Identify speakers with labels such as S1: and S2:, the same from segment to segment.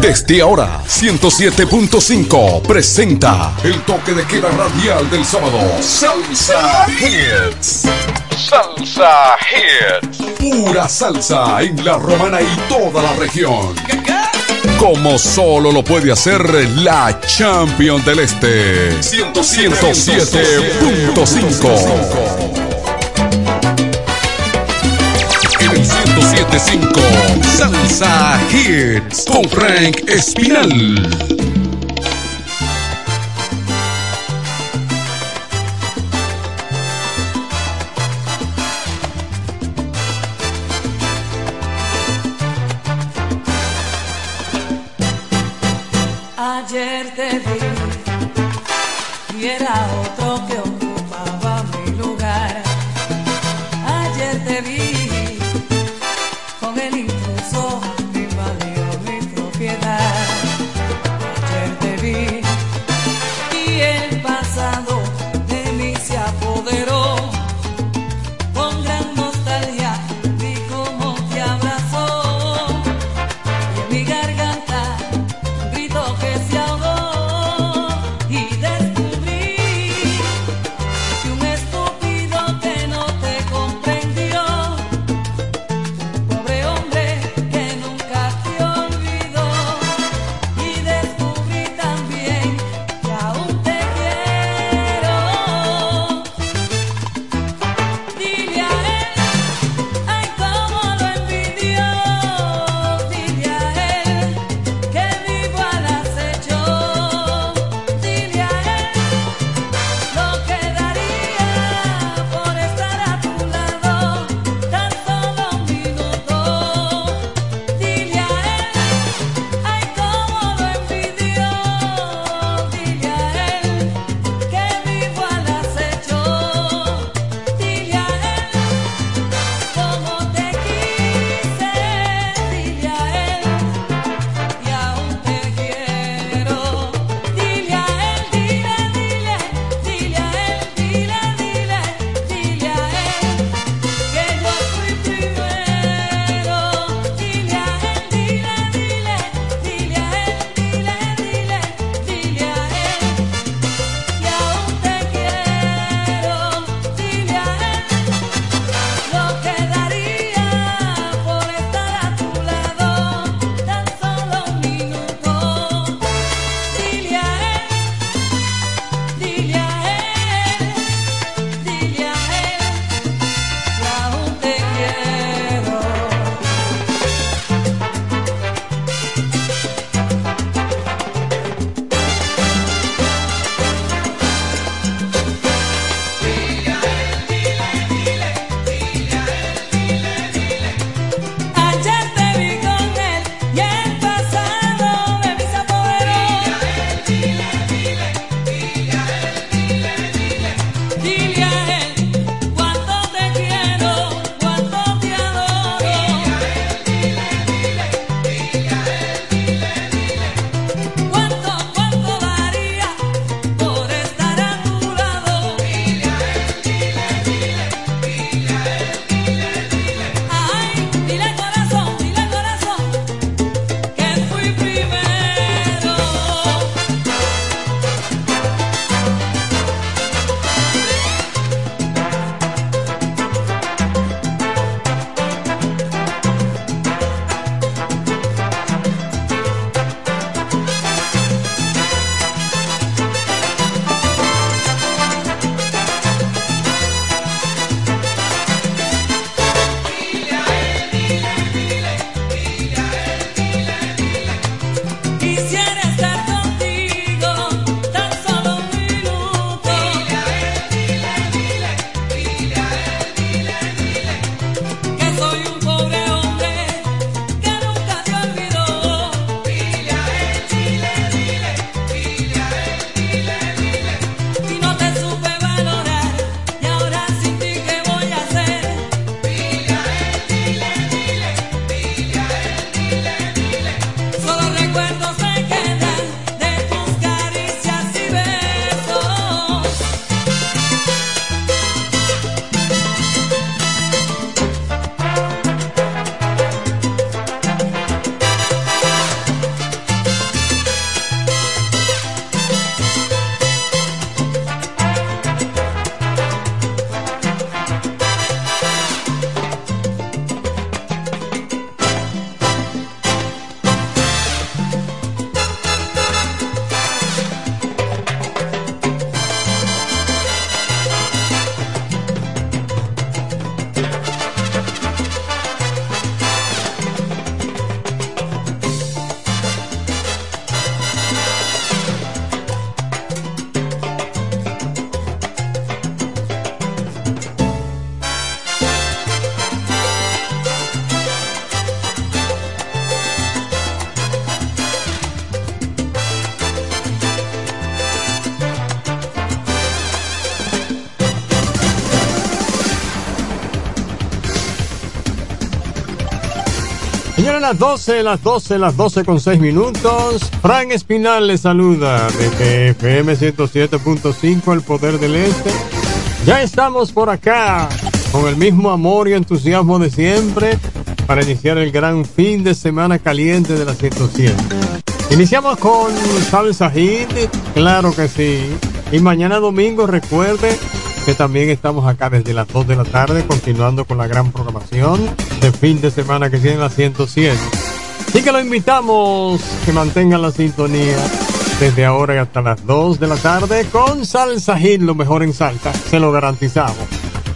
S1: Desde ahora, 107.5 presenta el toque de queda radial del sábado. Salsa Hits. Salsa Hits. Pura salsa en la romana y toda la región. Como solo lo puede hacer la Champion del Este. 107.5. 1075 Salsa Hits con Frank Espinal.
S2: Las 12, las 12, las 12 con 6 minutos. Frank Espinal les saluda desde FM 107.5, El Poder del Este. Ya estamos por acá con el mismo amor y entusiasmo de siempre para iniciar el gran fin de semana caliente de la 107. Iniciamos con Salsa Hit, claro que sí. Y mañana domingo recuerde que también estamos acá desde las 2 de la tarde continuando con la gran programación de fin de semana que tiene la 107. Así que lo invitamos que mantengan la sintonía desde ahora y hasta las 2 de la tarde con Salsa Hit, lo mejor en salsa, se lo garantizamos.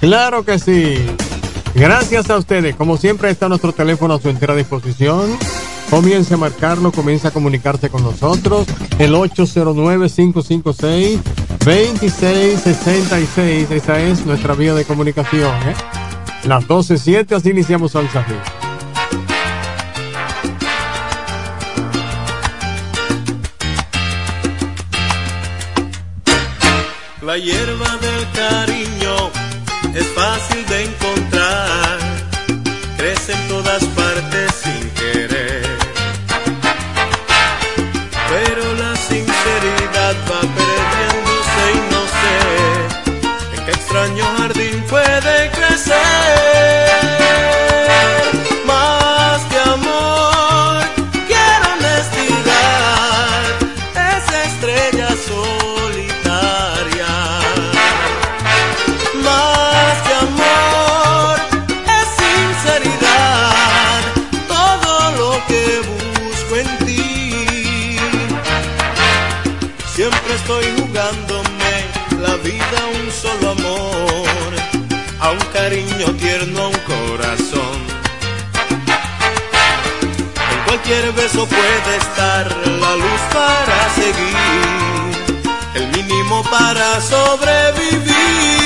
S2: Claro que sí. Gracias a ustedes. Como siempre está nuestro teléfono a su entera disposición. Comience a marcarlo, comience a comunicarse con nosotros. El 809-556-2666. Esa es nuestra vía de comunicación. ¿eh? Las 12.07, así iniciamos Salsa Hit.
S3: La hierba del cariño es fácil de encontrar, crece en todas partes sin extraño jardín puede crecer. Cualquier beso puede estar la luz para seguir, el mínimo para sobrevivir.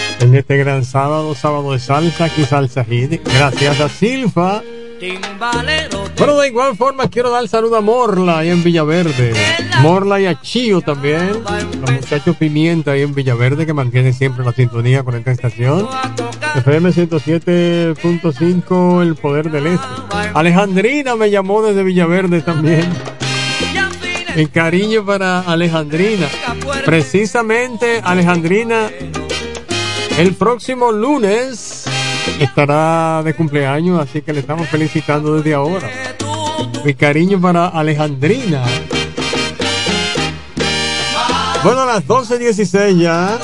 S2: en este gran sábado, sábado de salsa, aquí Salsa Hit. Gracias a Silfa. Bueno, de igual forma quiero dar saludo a Morla ahí en Villaverde. Morla y a Chío también. Los muchachos Pimienta ahí en Villaverde que mantienen siempre la sintonía con esta estación. FM 107.5, El Poder del Este. Alejandrina me llamó desde Villaverde también. Mi cariño para Alejandrina. Precisamente Alejandrina, el próximo lunes estará de cumpleaños, así que le estamos felicitando desde ahora. Mi cariño para Alejandrina. Bueno, a las 12.16 ya.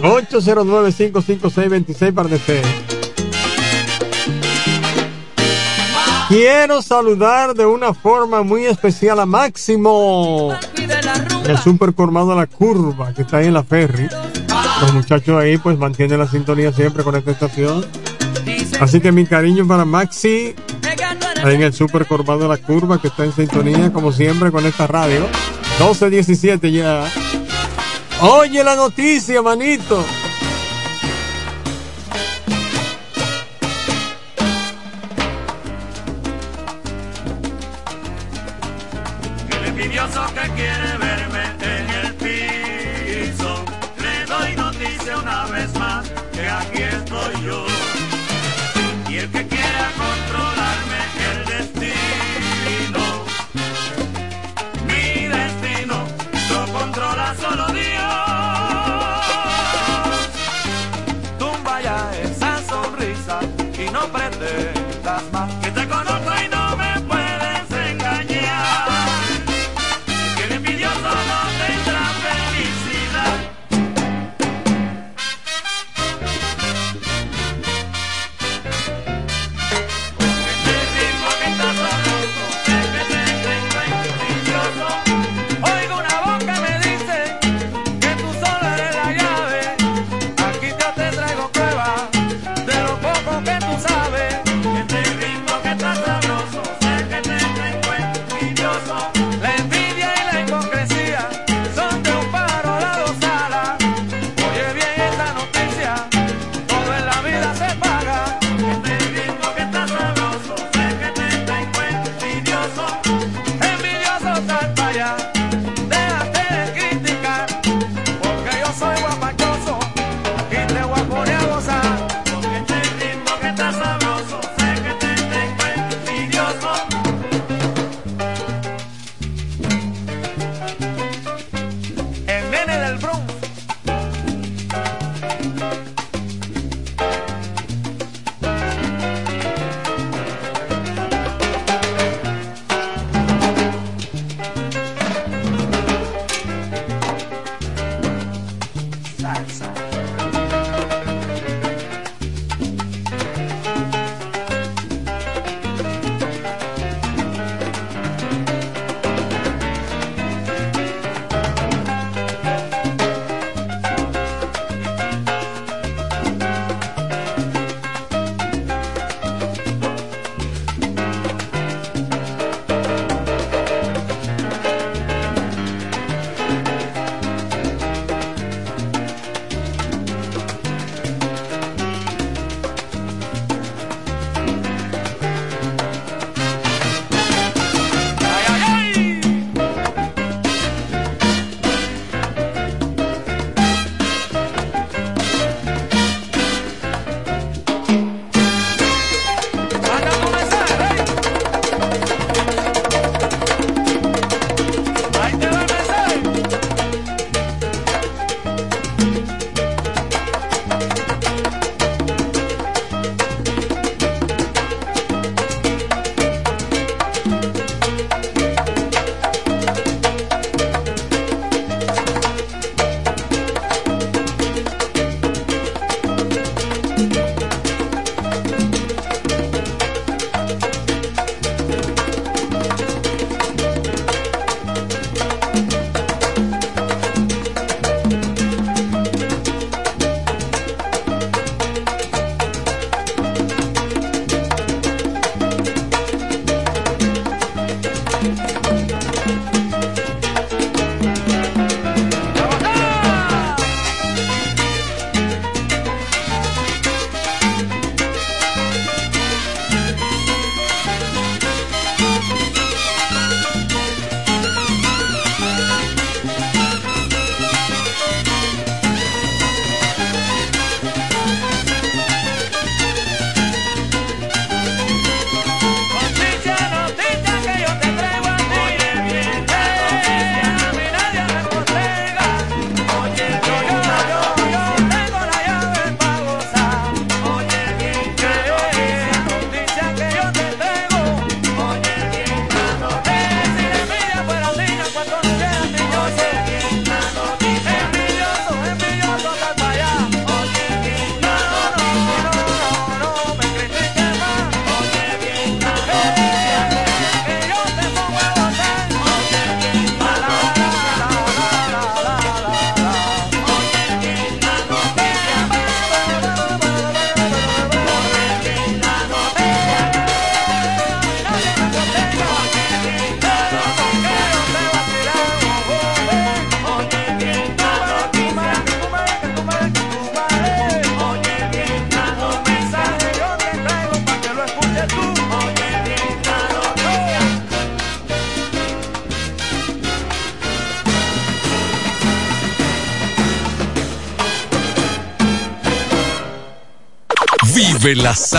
S2: 809-556-26 para DC. Quiero saludar de una forma muy especial a Máximo, el super colmado de la curva que está ahí en la ferry. Los muchachos ahí pues mantienen la sintonía siempre con esta estación. Así que mi cariño para Maxi, ahí en el Super Corbado de la Curva, que está en sintonía como siempre con esta radio. 12.17 ya. Oye la noticia, manito.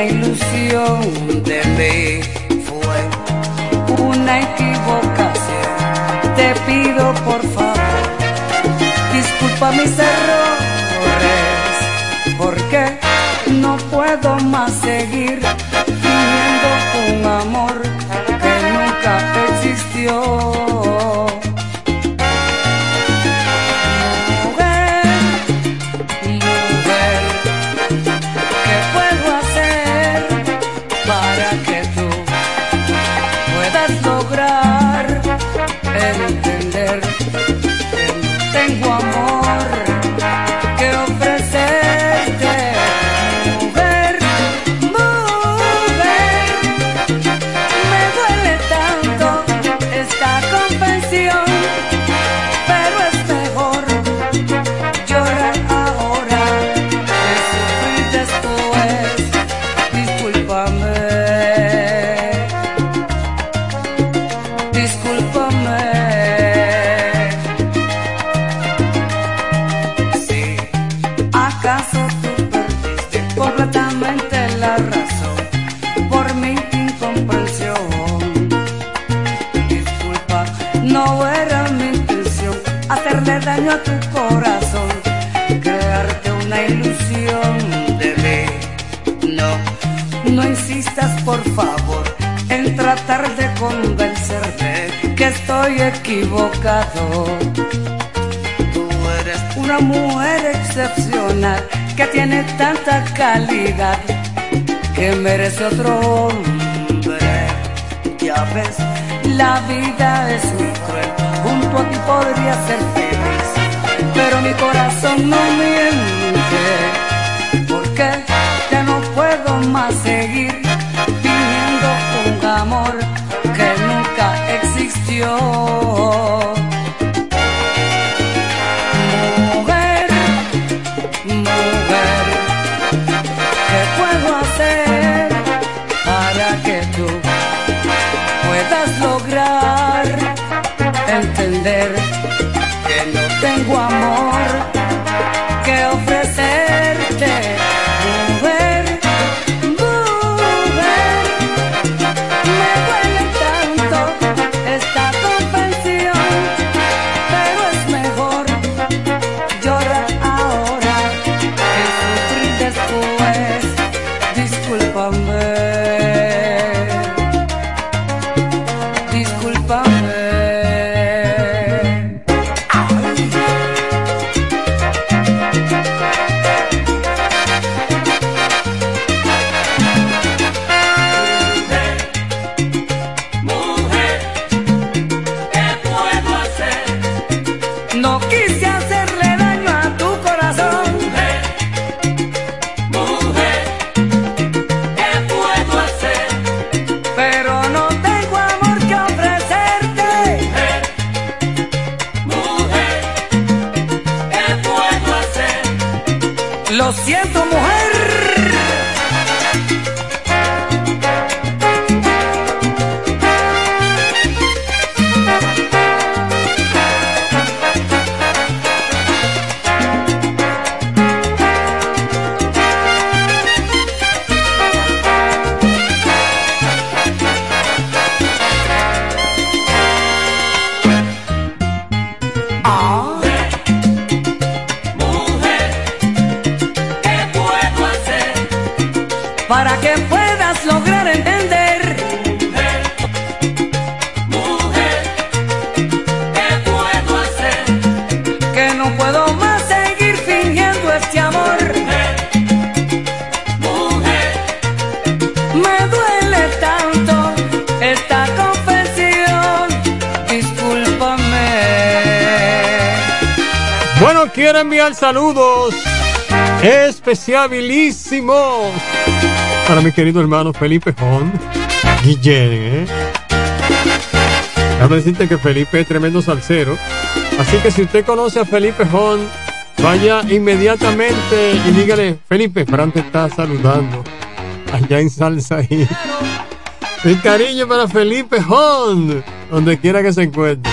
S4: Una ilusión de mí fue una equivocación. Te pido por favor, disculpa mis errores, porque no puedo más seguir Tú eres una mujer excepcional que tiene tanta calidad que merece otro hombre. Ya ves, la vida es muy cruel. Junto a ti podría ser feliz, pero mi corazón no miente. para que puedas lograr entender. Mujer, ¿qué puedo hacer? Que no puedo más seguir fingiendo este amor. Mujer, me duele tanto esta confesión. Discúlpame.
S5: Bueno, quiero enviar saludos especiabilísimos para mi querido hermano Felipe Jón Guillén. ¿eh? Déjame decirte que Felipe es tremendo salsero. Así que si usted conoce a Felipe Jón, vaya inmediatamente y dígale, Felipe, Fran te está saludando allá en Salsa ahí. El cariño para Felipe Jón, donde quiera que se encuentre.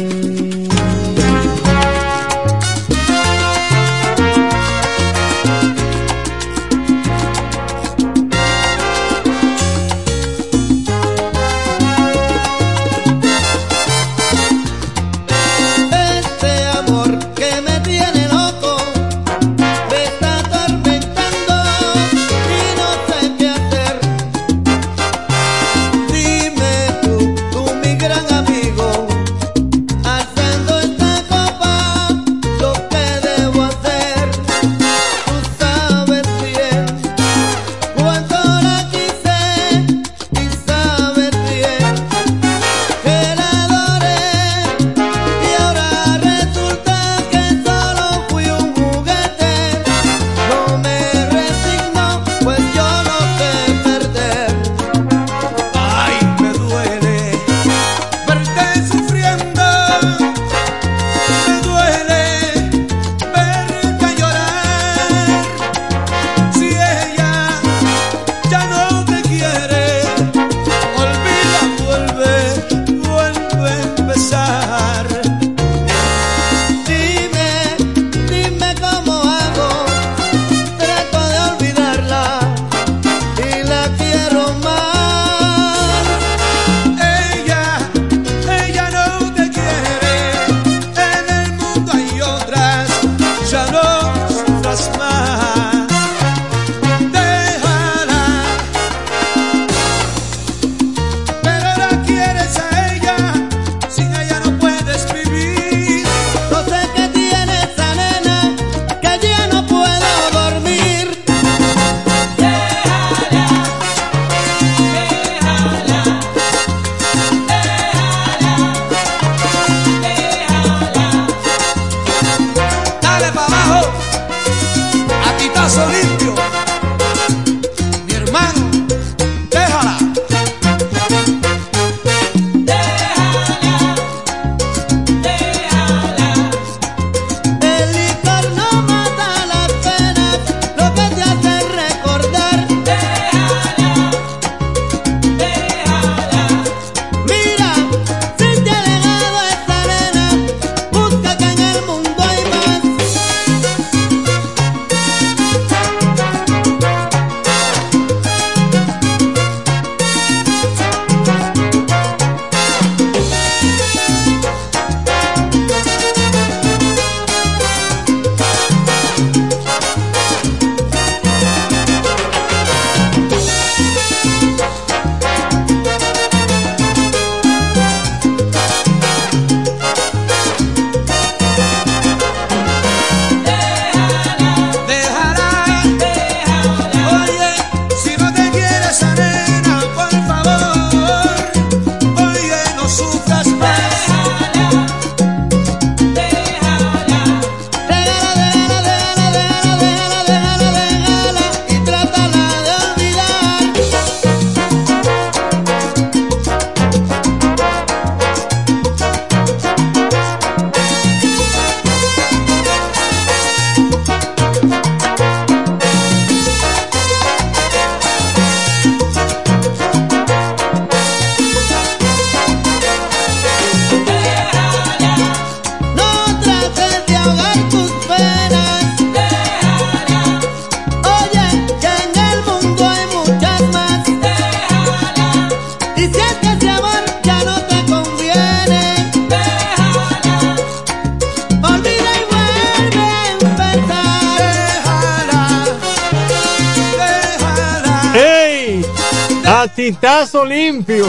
S5: Titazo Limpio.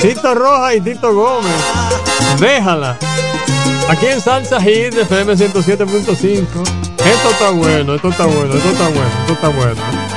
S5: Tito Roja y Tito Gómez. Déjala. Aquí en Salsa Hit de FM 107.5. Esto está bueno, esto está bueno, esto está bueno, esto está bueno.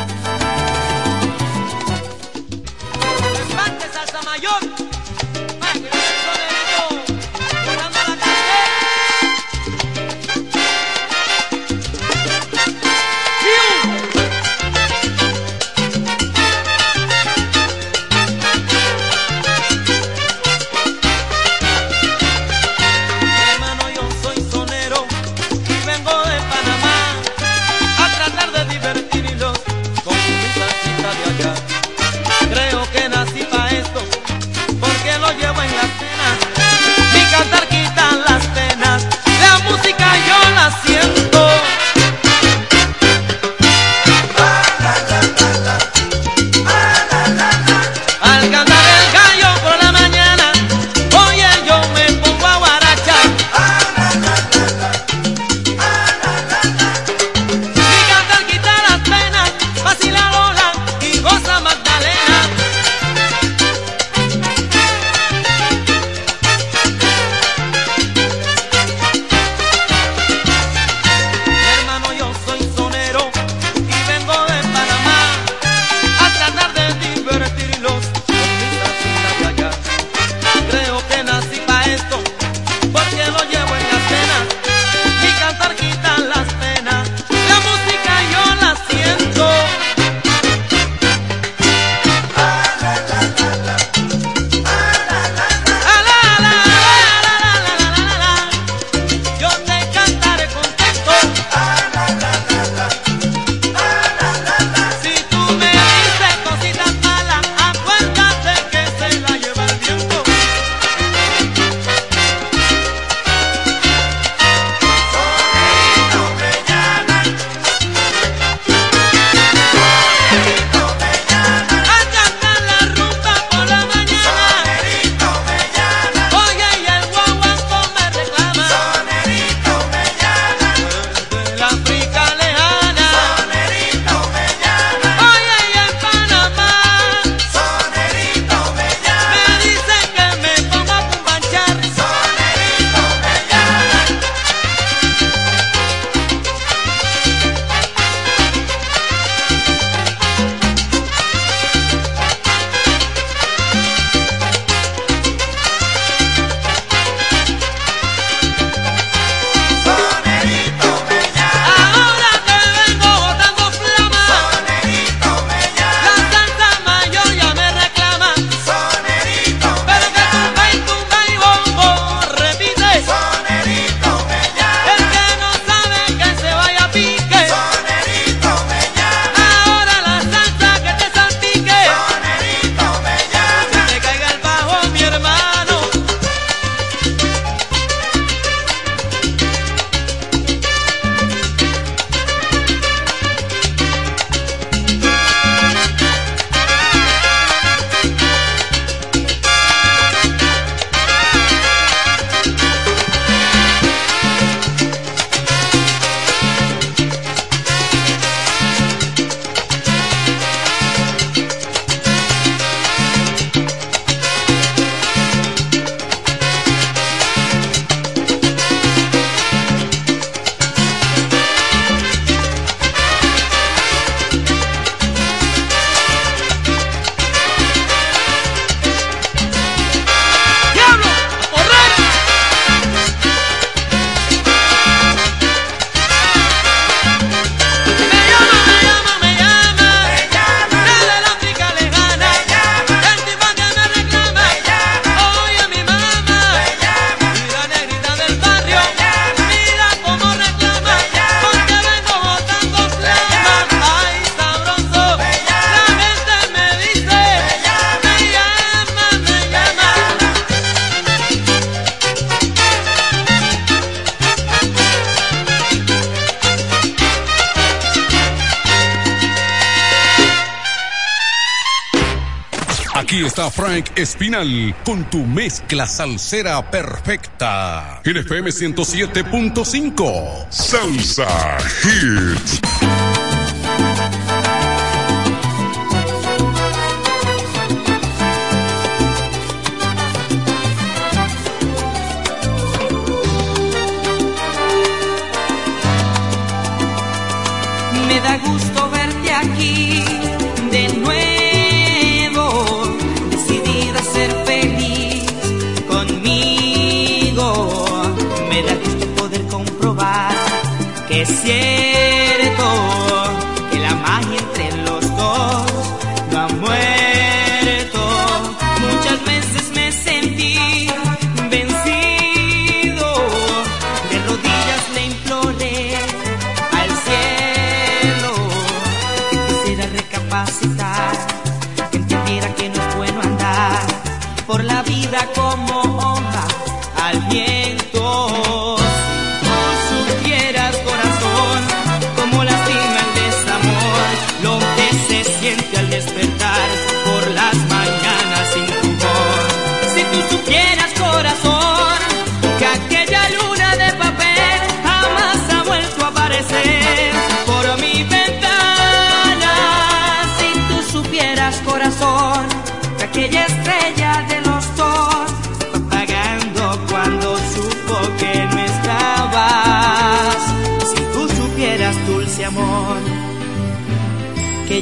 S1: Con tu mezcla salsera perfecta. En FM 107.5 Salsa Hits.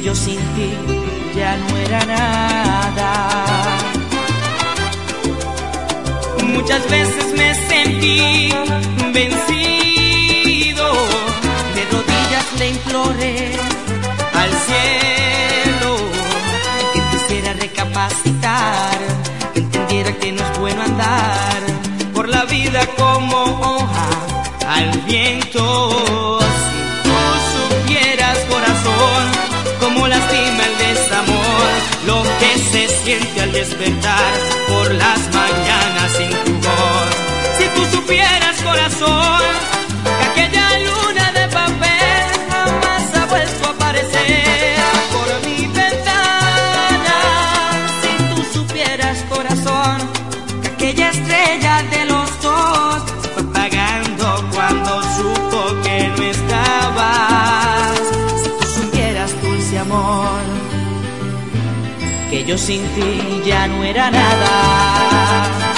S6: Yo sin ti ya no era nada. Muchas veces me sentí vencido, al despertar por las mañanas sin tu voz. Si tú supieras, yo sin ti ya no era nada.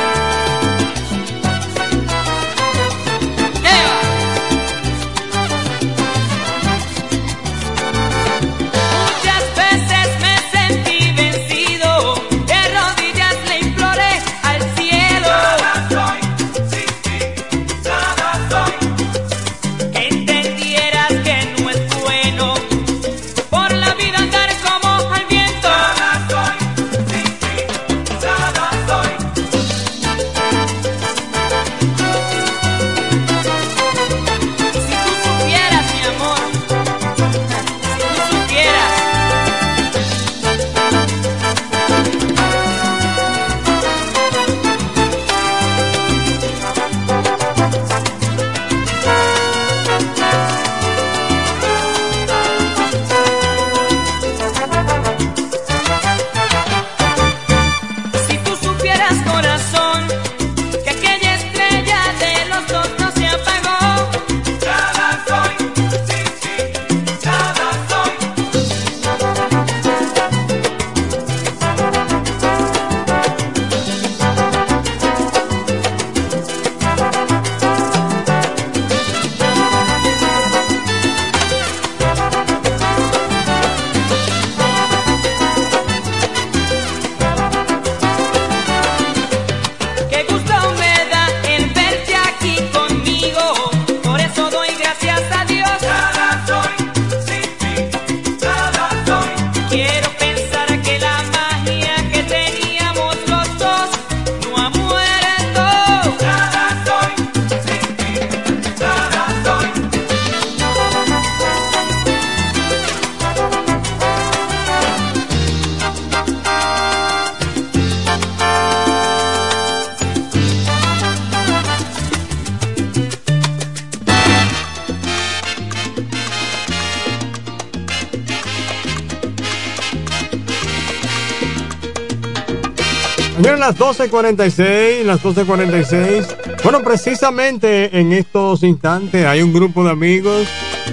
S2: Las 12.46, las 12.46. Bueno, precisamente en estos instantes hay un grupo de amigos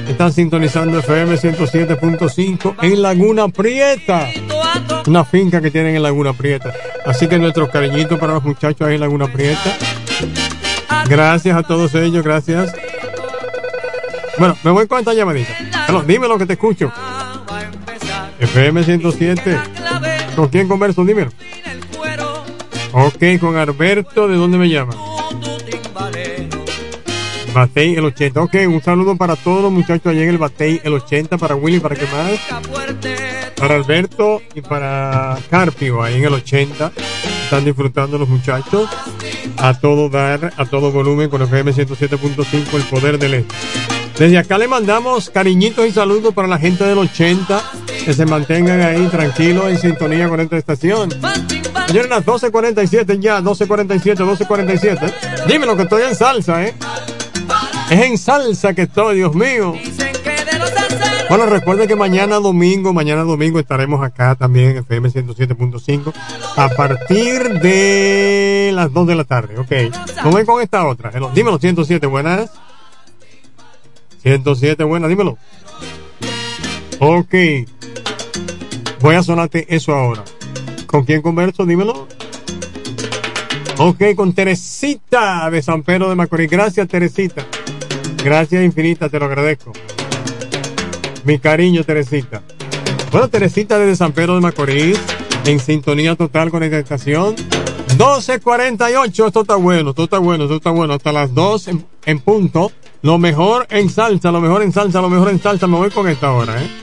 S2: que están sintonizando FM 107.5 en Laguna Prieta. Una finca que tienen en Laguna Prieta. Así que nuestros cariñitos para los muchachos ahí en Laguna Prieta. Gracias a todos ellos, gracias. Bueno, me voy con esta llamadita. dime lo que te escucho. FM 107. ¿Con quién converso? Dímelo. Ok, con Alberto, ¿de dónde me llama? Batey el 80. Ok, un saludo para todos los muchachos allá en el Batey el 80, para Willy, para qué más. Para Alberto y para Carpio ahí en el 80. Están disfrutando los muchachos. A todo dar, a todo volumen con FM 107.5, el poder del este. Desde acá le mandamos cariñitos y saludos para la gente del 80
S7: que se mantengan ahí tranquilos en sintonía con esta estación. Las 12.47 ya, 12.47, 12.47. Dímelo que estoy en salsa, ¿eh? Es en salsa que estoy, Dios mío. Bueno, recuerden que mañana domingo, mañana domingo estaremos acá también en FM 107.5 a partir de las 2 de la tarde. Ok. ¿Cómo ven con esta otra? Dímelo, 107, buenas. 107, buenas, dímelo. Ok. Voy a sonarte eso ahora. ¿Con quién converso? Dímelo. Ok, con Teresita de San Pedro de Macorís. Gracias, Teresita. Gracias infinita, te lo agradezco. Mi cariño, Teresita. Bueno, Teresita desde San Pedro de Macorís, en sintonía total con esta estación. 12.48, esto está bueno, esto está bueno, esto está bueno. Hasta las 2 en, punto. Lo mejor en salsa, lo mejor en salsa, lo mejor en salsa. Me voy con esta hora, ¿eh?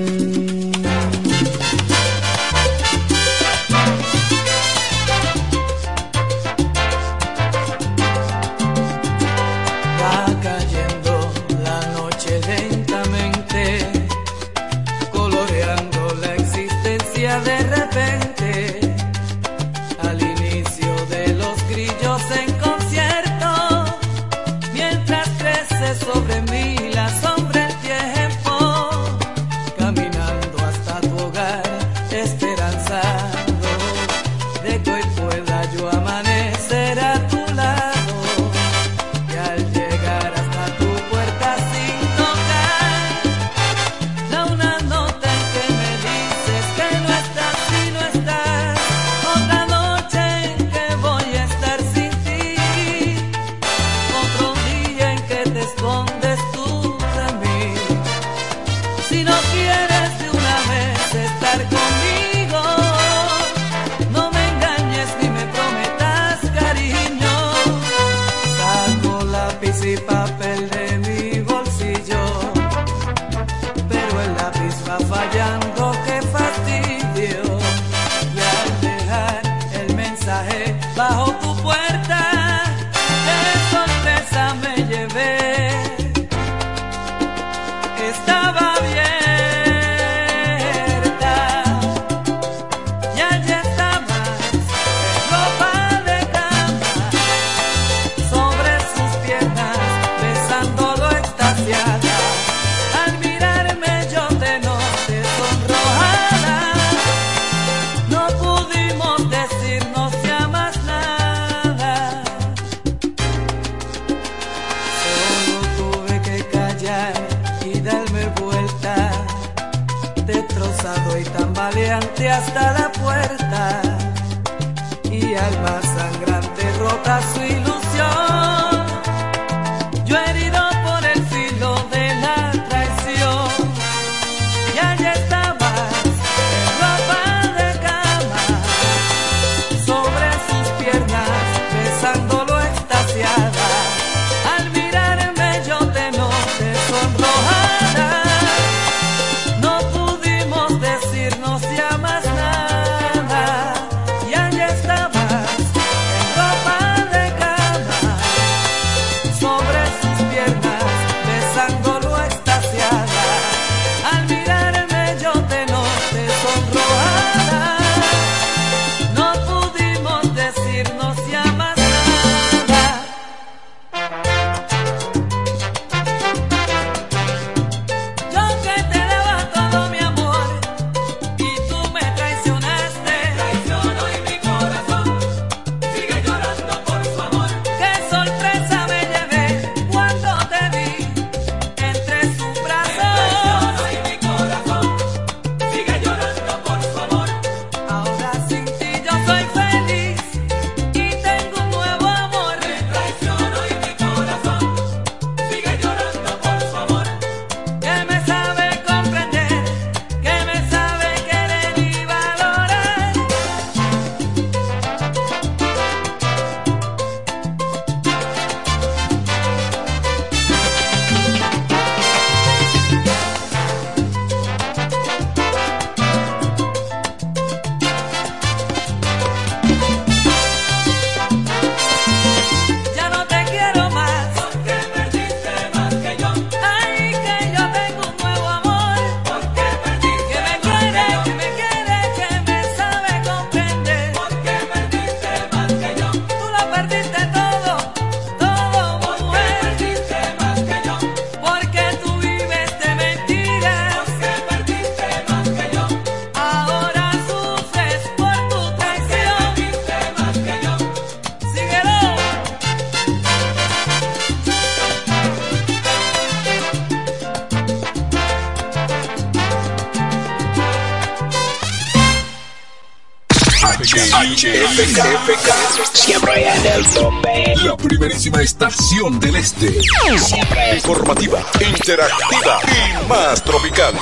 S1: Interactiva y más tropical.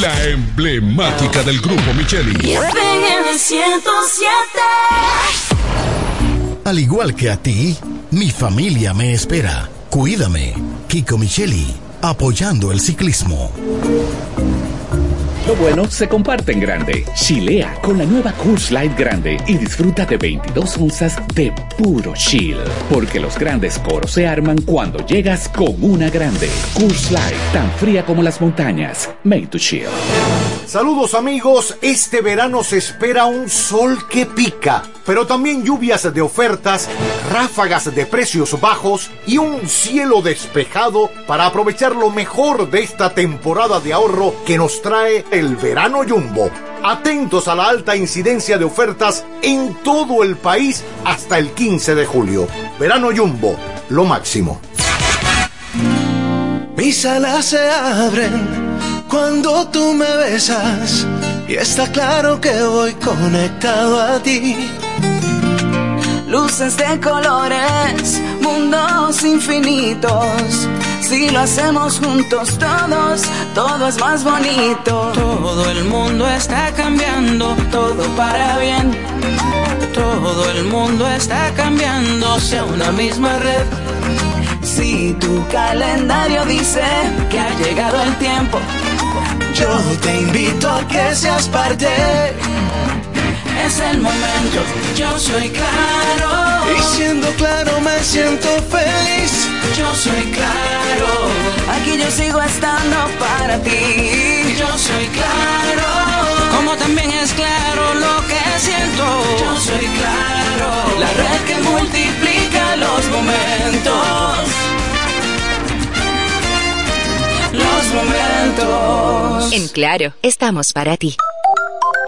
S1: La emblemática del grupo Micheli.
S8: Al igual que a ti, mi familia me espera. Cuídame. Kiko Micheli, apoyando el ciclismo.
S9: Lo bueno se comparte en grande. Chilea con la nueva Coors Light Grande y disfruta de 22 onzas de puro chill. Porque los grandes coros se arman cuando llegas con una grande. Coors Light, tan fría como las montañas. Made to chill.
S10: Saludos amigos, este verano se espera un sol que pica, pero también lluvias de ofertas, ráfagas de precios bajos y un cielo despejado para aprovechar lo mejor de esta temporada de ahorro que nos trae verano jumbo. Atentos a la alta incidencia de ofertas en todo el país hasta el 15 de julio. Verano jumbo, lo máximo.
S11: Mis alas se abren cuando tú me besas y está claro que voy conectado a ti.
S12: Luces de colores, mundos infinitos. Si lo hacemos juntos todos, todo es más bonito.
S13: Todo el mundo está cambiando, todo para bien. Todo el mundo está cambiando, sea una misma red.
S12: Si tu calendario dice que ha llegado el tiempo
S11: yo te invito a que seas parte.
S12: Es el momento, yo soy claro.
S11: Y siendo claro me siento feliz.
S12: Yo soy claro. Aquí yo sigo estando para ti.
S13: Yo soy claro. Como también es claro lo que siento.
S12: Yo soy claro. La red que multiplica los momentos los momentos.
S14: En Claro, estamos para ti.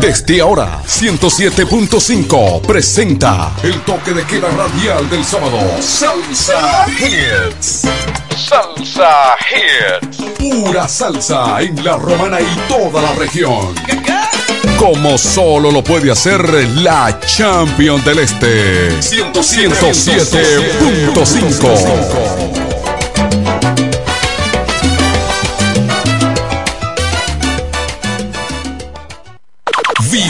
S1: Desde ahora, 107.5 presenta el toque de queda radial del sábado. Salsa Hits. Salsa Hits. Pura salsa en la romana y toda la región. Como solo lo puede hacer la Champion del Este. 107.5.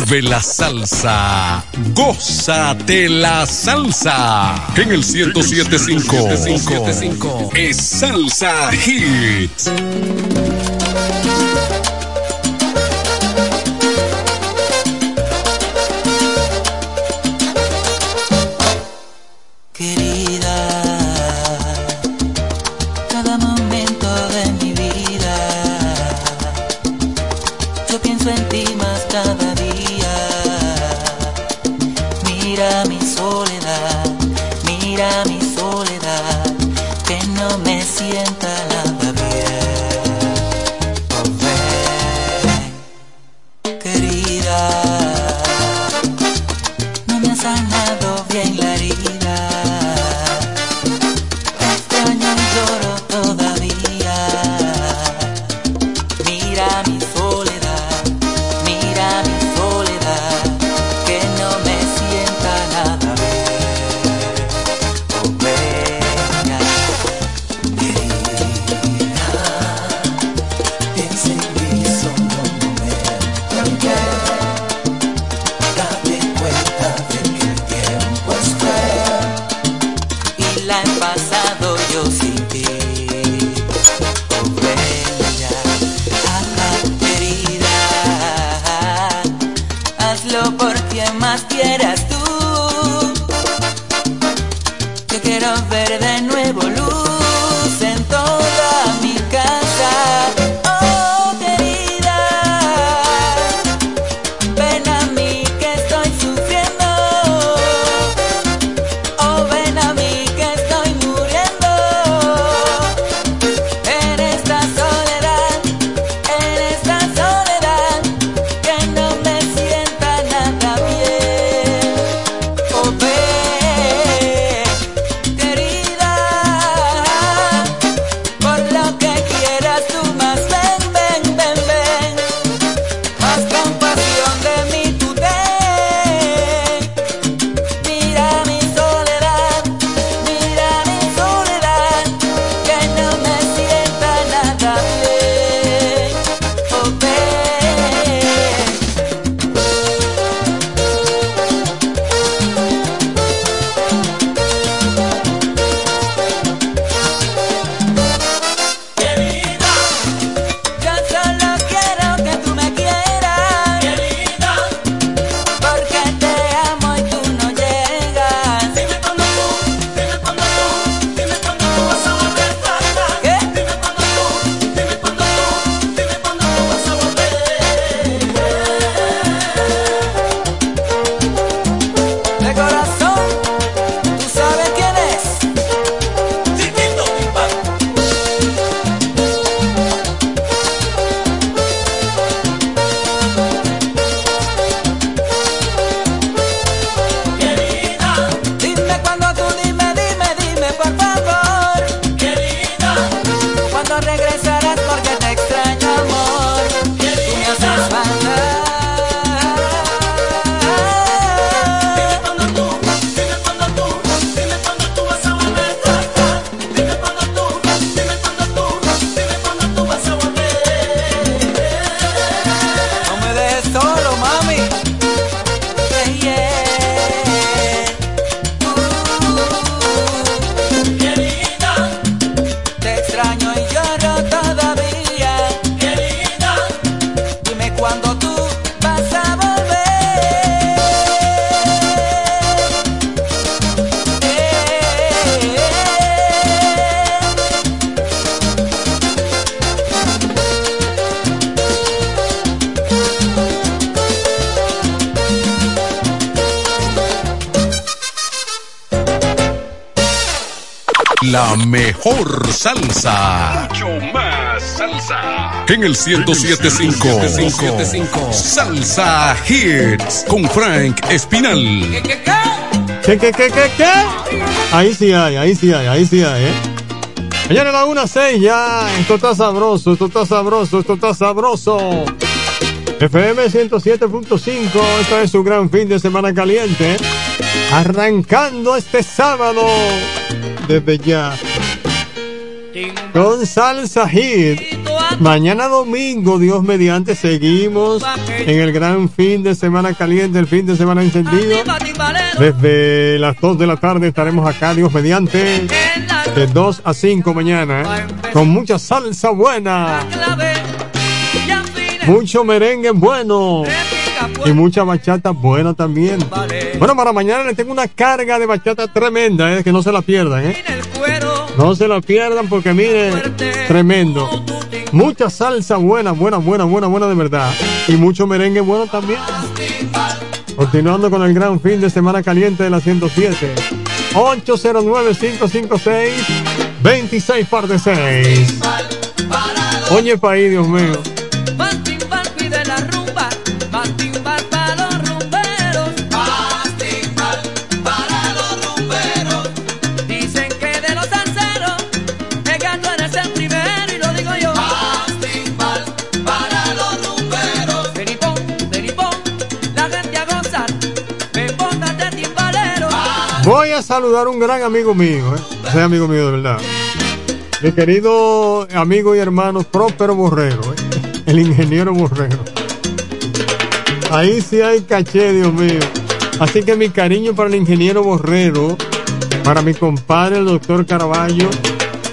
S1: Vive la salsa. Gózate la salsa. En el 1075 es Salsa Hits.
S12: En
S1: el 1075. Salsa Hits. Con Frank Espinal.
S2: ¿Qué, qué, qué, qué, qué? Ahí sí hay, ahí sí hay, ahí sí hay, ¿eh? Señores, la 1 6 ya. Esto está sabroso, esto está sabroso, esto está sabroso. FM 107.5, esto es su gran fin de semana caliente. Arrancando este sábado desde ya. Con Salsa Hit. Mañana domingo, Dios mediante, seguimos en el gran fin de semana caliente, el fin de semana encendido. Desde las 2 de la tarde estaremos acá, Dios mediante, de 2 a 5 mañana, con mucha salsa buena, mucho merengue bueno. Y mucha bachata buena también. Bueno, para mañana les tengo una carga de bachata tremenda, eh, que no se la pierdan, ¿eh? No se la pierdan porque mire, tremendo. Mucha salsa buena, buena, buena, buena, buena de verdad. Y mucho merengue bueno también. Continuando con el gran fin de semana caliente de la 107. 809-556-26 parte 6. Oye, país, Dios mío.
S6: A
S2: saludar a un gran amigo mío, ¿eh? Amigo mío de verdad. Mi querido amigo y hermano Próspero Borrero, ¿eh? el ingeniero Borrero. Ahí sí hay caché, Dios mío. Así que mi cariño para el ingeniero Borrero, Para mi compadre, el doctor Caraballo.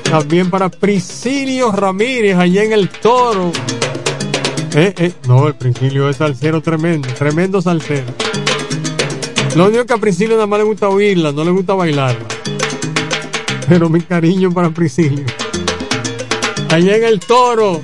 S2: También para Priscilio Ramírez, allá en el toro. Eh, eh, no, el Priscilio es salsero tremendo, tremendo salsero. Lo único que a Priscilio nada más le gusta oírla, no le gusta bailarla. Pero mi cariño para Priscilio. Allá en el toro.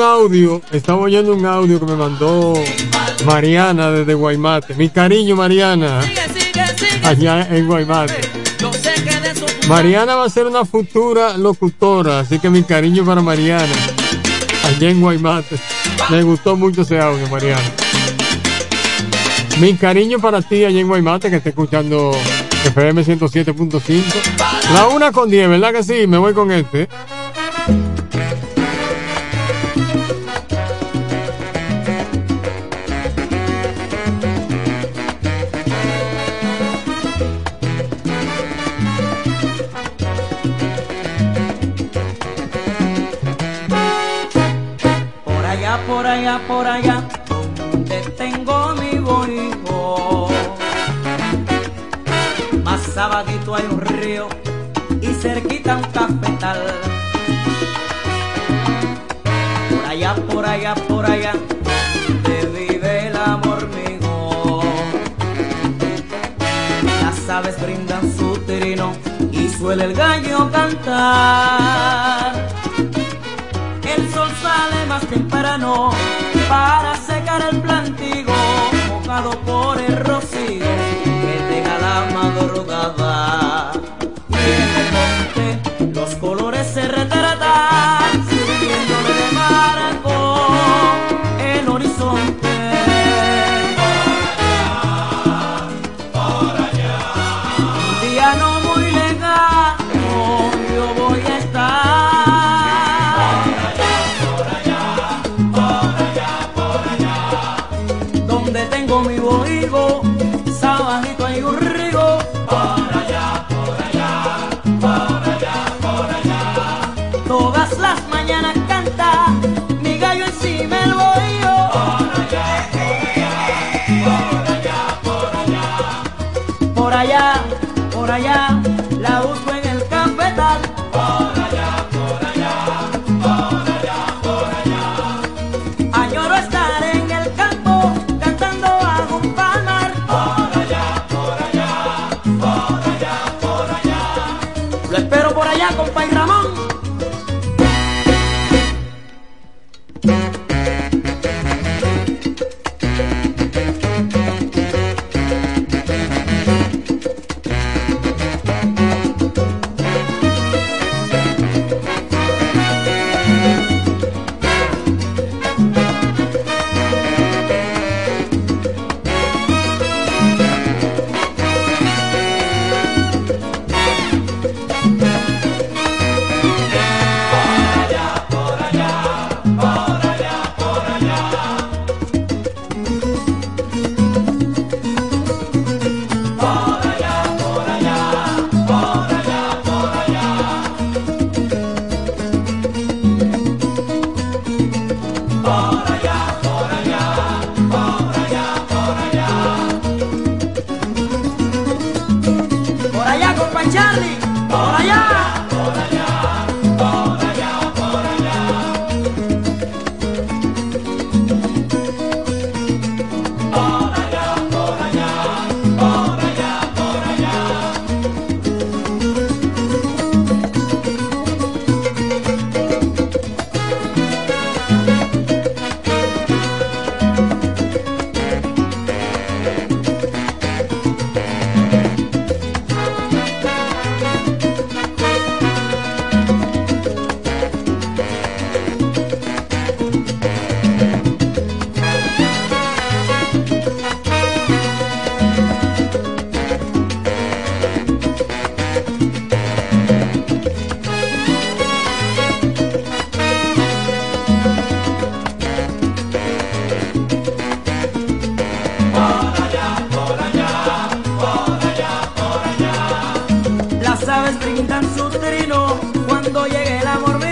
S2: Un audio, estaba oyendo un audio que me mandó Mariana desde Guaymate. Mi cariño, Mariana, allá en Guaymate. Mariana va a ser una futura locutora, así que mi cariño para Mariana, allá en Guaymate. Me gustó mucho ese audio, Mariana. Mi cariño para ti allá en Guaymate, que está escuchando FM 107.5. La una con 10, ¿verdad que sí? Me voy con este.
S6: Allá, por allá, donde tengo mi bohijo. Más abajito hay un río y cerquita un cafetal. Por allá, por allá, por allá, donde vive el amor mío. Las aves brindan su trino y suele el gallo cantar. Más temprano para secar el plantigo, mojado por rindan su trino cuando llegue el
S2: amor.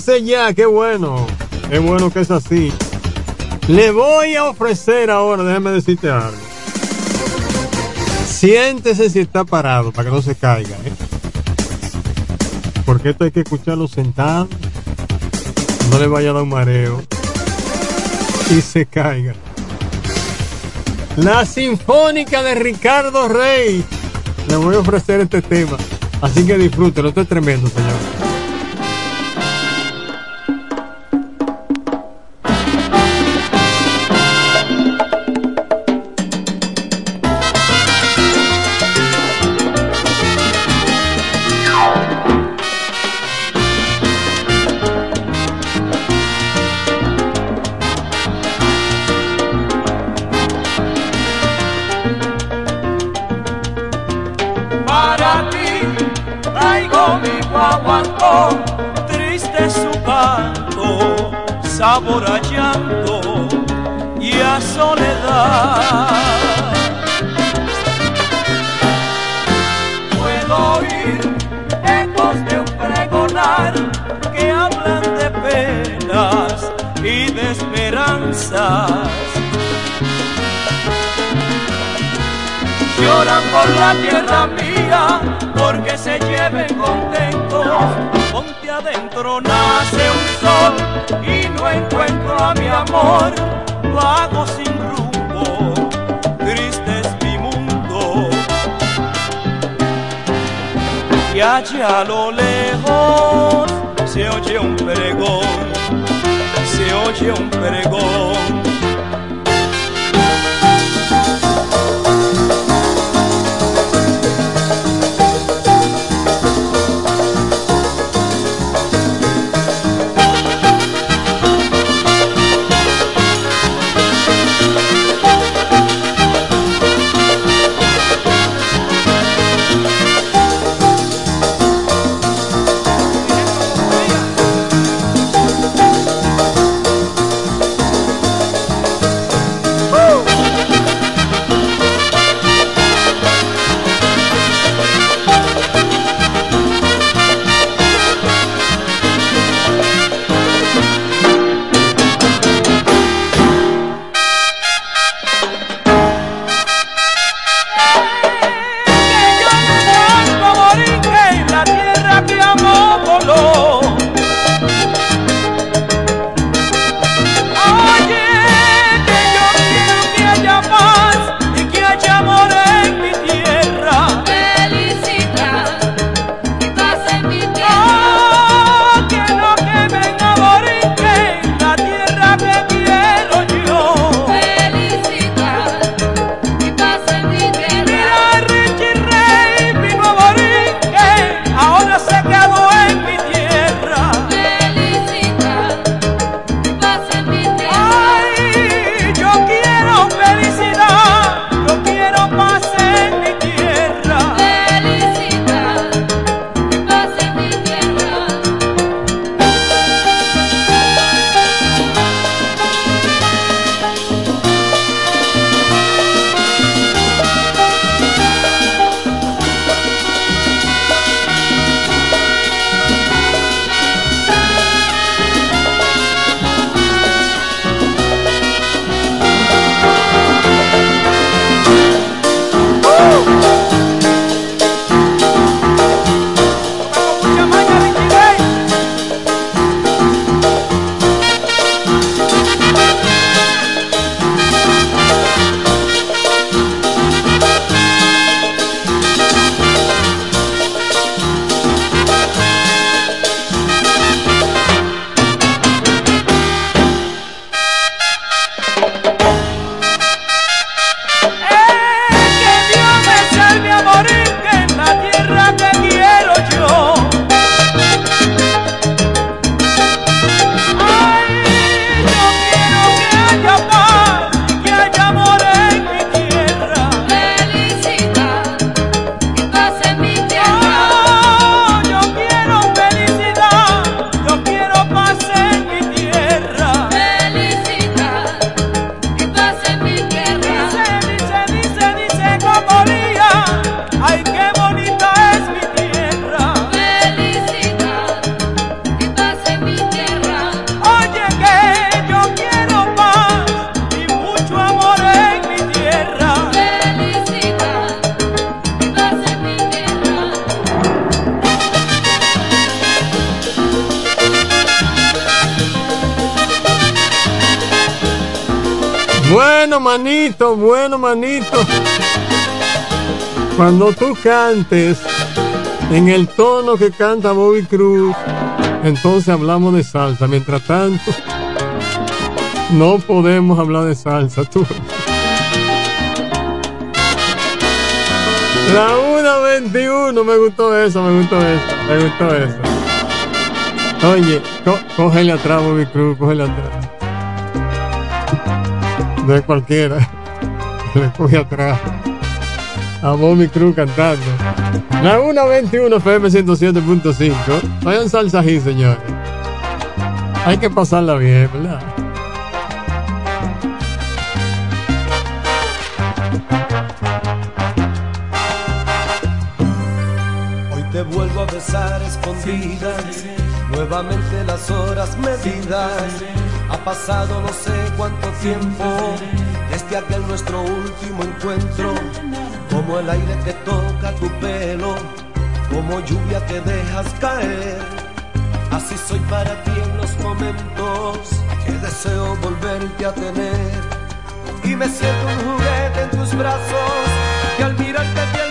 S2: 15 ya, qué bueno. Qué bueno que es así. Le voy a ofrecer ahora, déjame decirte algo. Siéntese si está parado para que no se caiga. ¿eh? Porque esto hay que escucharlo sentado. No le vaya a dar un mareo. Y se caiga. La Sinfónica de Ricardo Rey. Le voy a ofrecer este tema. Así que disfrútelo. Esto es tremendo, señor.
S15: Amor, vago sin rumbo, triste es mi mundo. Y allá a lo lejos se oye un pregón, se oye un pregón.
S2: En el tono que canta Bobby Cruz, entonces hablamos de salsa. Mientras tanto, no podemos hablar de salsa. Tú. La 1.21, me gustó eso, me gustó eso, me gustó eso. Oye, cógele atrás, Bobby Cruz, cógele atrás. Es cualquiera. Le coge atrás. A Bobby Cruz cantando. La 1.21 FM 107.5. Vayan salsa aquí, señores. Hay que pasarla bien, ¿verdad?
S16: Hoy te vuelvo a besar escondidas, nuevamente las horas medidas. Ha pasado no sé cuánto tiempo desde aquel nuestro último encuentro. Como el aire que tu pelo, como lluvia que dejas caer. Así soy para ti en los momentos que deseo volverte a tener. Y me siento un juguete en tus brazos, que al mirarte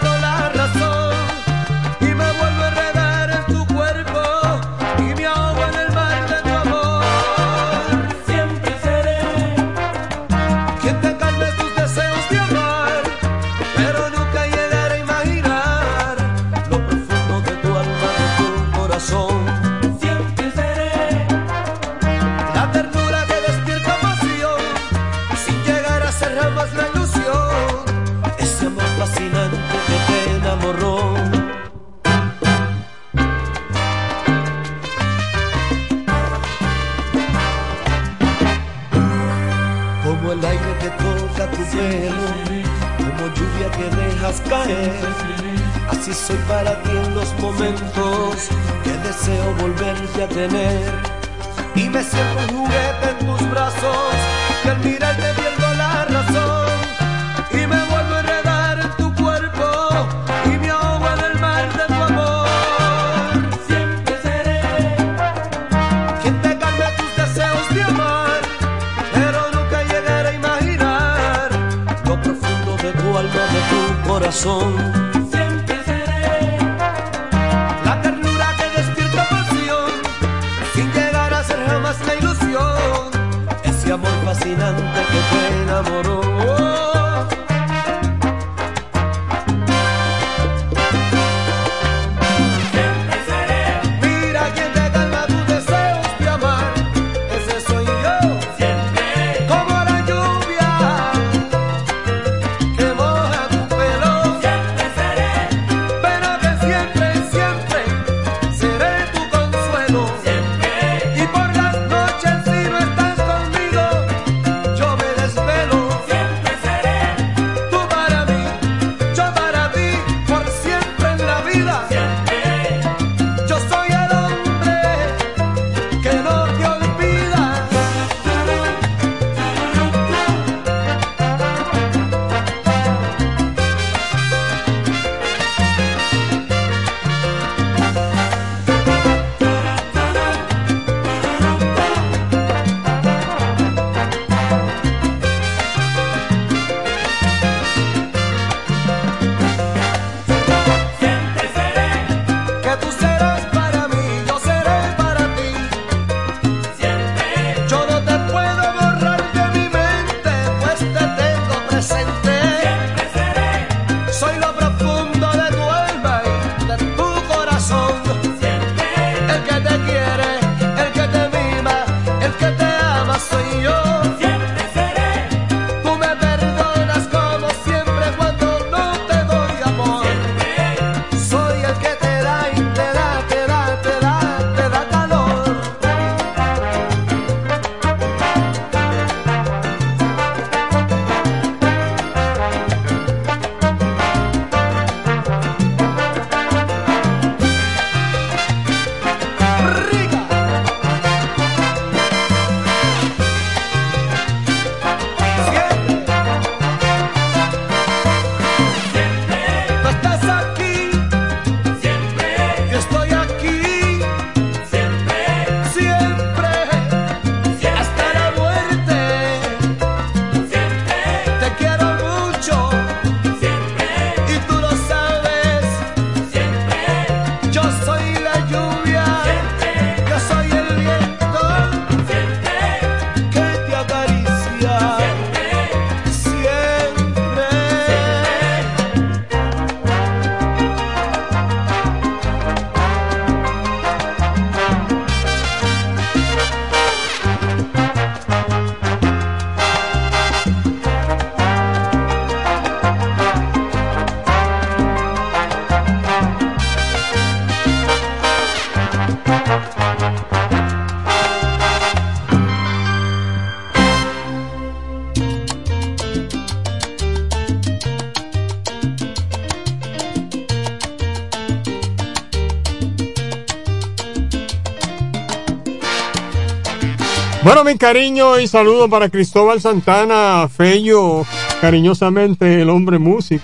S2: Mi cariño y saludo para Cristóbal Santana, Fello, cariñosamente el hombre músico.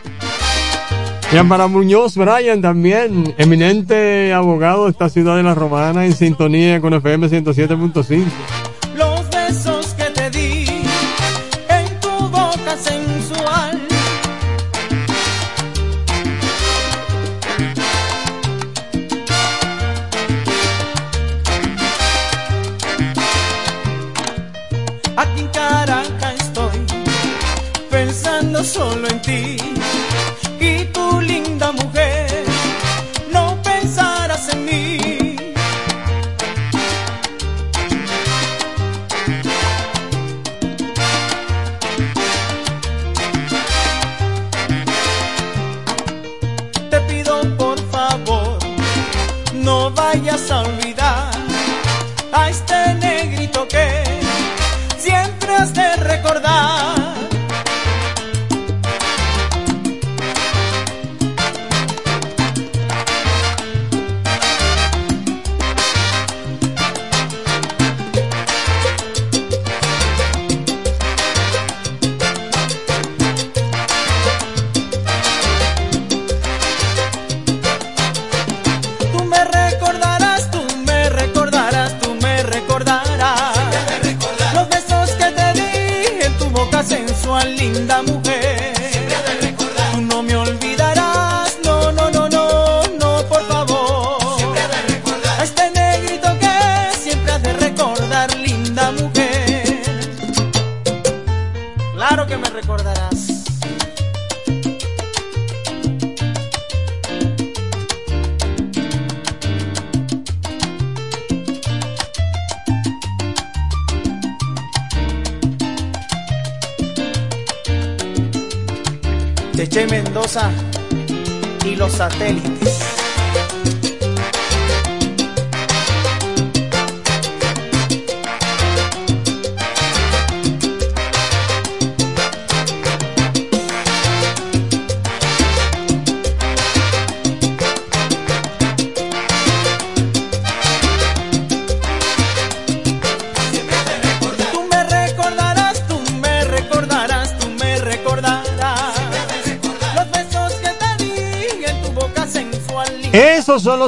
S2: Y para Muñoz Bryan también, eminente abogado de esta ciudad de la Romana, en sintonía con FM 107.5.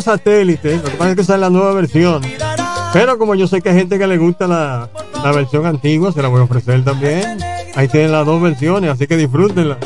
S2: satélite, lo que pasa es que esa es la nueva versión. Pero como yo sé que hay gente que le gusta la, la versión antigua, se la voy a ofrecer también. Ahí tienen las dos versiones, así que disfrútenla.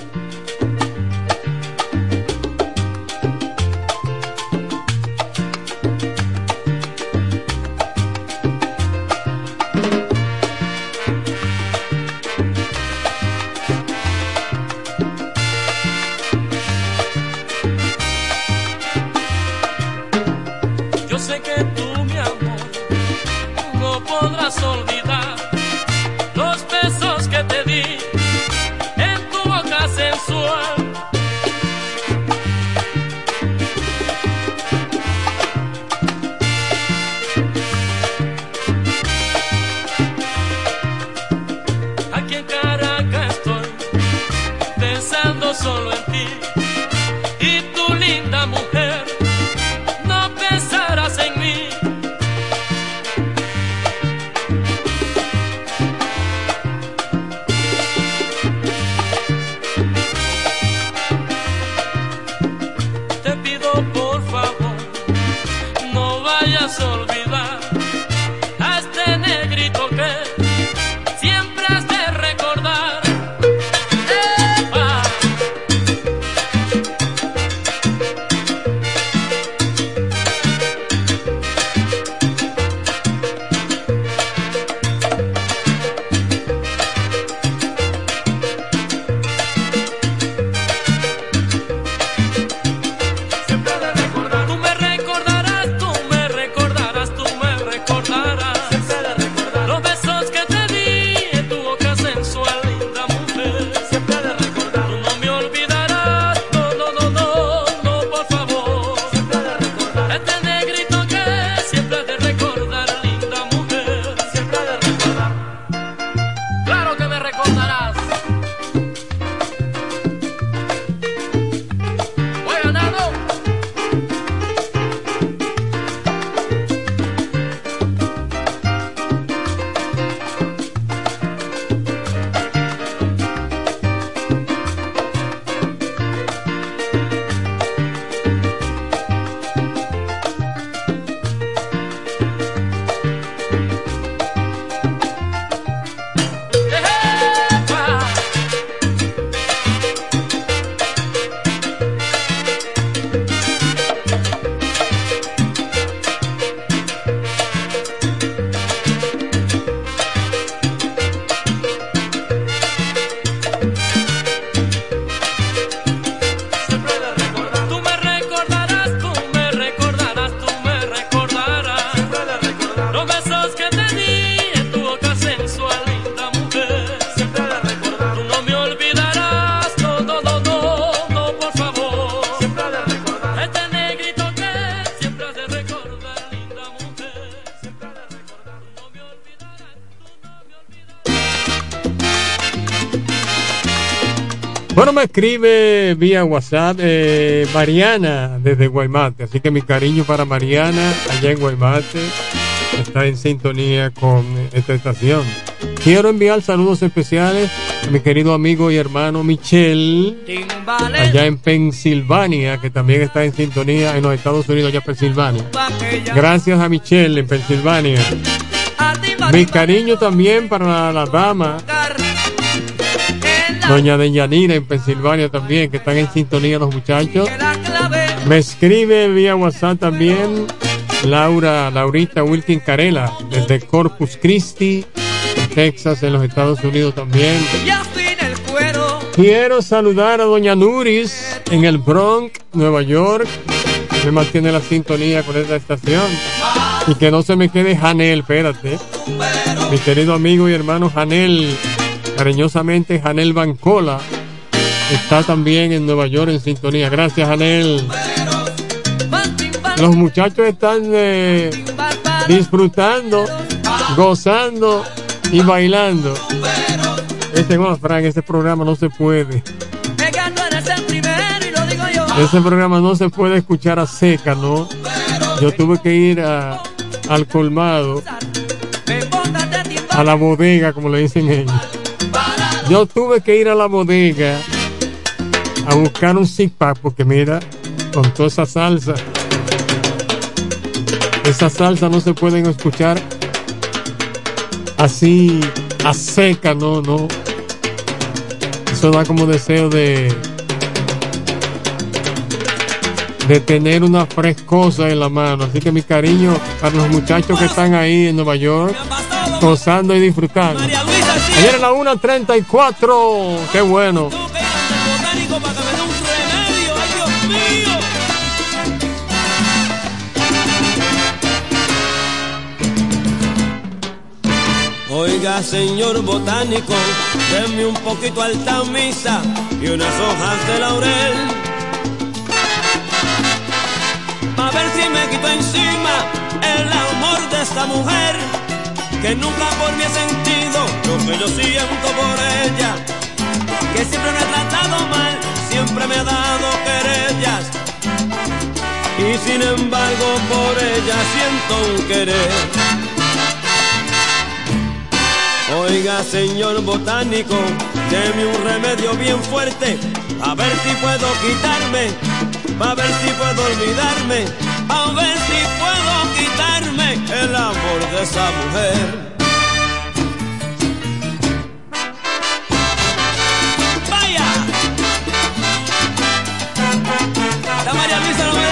S2: Escribe vía WhatsApp eh, Mariana desde Guaymate, así que mi cariño para Mariana allá en Guaymate está en sintonía con esta estación. Quiero enviar saludos especiales a mi querido amigo y hermano Michel allá en Pensilvania, que también está en sintonía en los Estados Unidos, allá en Pensilvania. Gracias a Michelle en Pensilvania. Mi cariño también para la dama, doña Deyanira en Pensilvania también, que están en sintonía los muchachos. Me escribe vía WhatsApp también Laura, Laurita Wilkin Carela, desde Corpus Christi, Texas, en los Estados Unidos también. Quiero saludar a Doña Nuris en el Bronx, Nueva York. Me mantiene la sintonía con esta estación. Y que no se me quede Janel, espérate. Mi querido amigo y hermano Janel, cariñosamente Janel Bancola, está también en Nueva York en sintonía. Gracias, Janel. Los muchachos están eh, disfrutando, gozando y bailando. Este, bueno, Frank, este programa no se puede. Ese programa no se puede escuchar a seca, ¿no? Yo tuve que ir al colmado, a la bodega, como le dicen ellos. Yo tuve que ir a la bodega a buscar un pack porque mira, con toda esa salsa, esa salsa no se pueden escuchar así a seca, no, no. Eso da como deseo de de tener una frescosa en la mano. Así que mi cariño para los muchachos que están ahí en Nueva York, gozando y disfrutando. Ayer en la 1.34, qué bueno.
S15: Oiga, señor botánico, denme un poquito alta misa y unas hojas de laurel. A ver si me quito encima el amor de esta mujer que nunca por mí he sentido lo que yo siento por ella. Que siempre me ha tratado mal, siempre me ha dado querellas. Y sin embargo por ella siento un querer. Oiga, señor botánico, deme un remedio bien fuerte, a ver si puedo quitarme, a ver si puedo olvidarme, a ver si puedo quitarme el amor de esa mujer. María Luisa no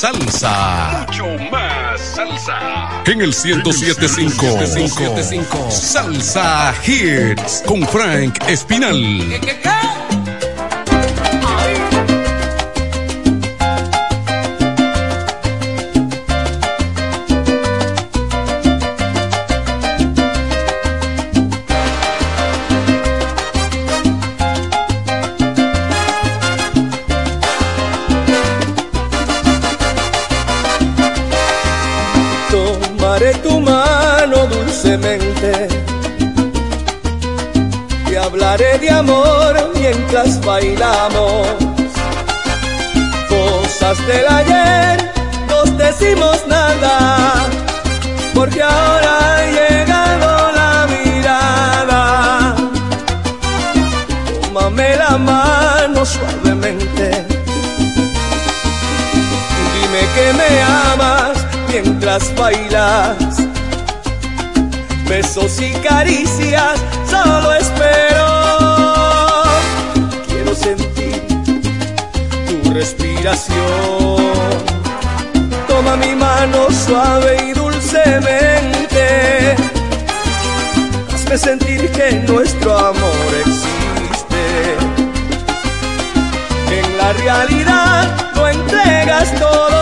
S1: salsa. Mucho más salsa. En el 1075. Salsa Hits con Frank Espinal.
S15: Del ayer nos decimos nada, porque ahora ha llegado la mirada. Tómame la mano suavemente. Dime que me amas mientras bailas. Besos y caricias solo respiración. Toma mi mano suave y dulcemente. Hazme sentir que nuestro amor existe. En la realidad lo entregas todo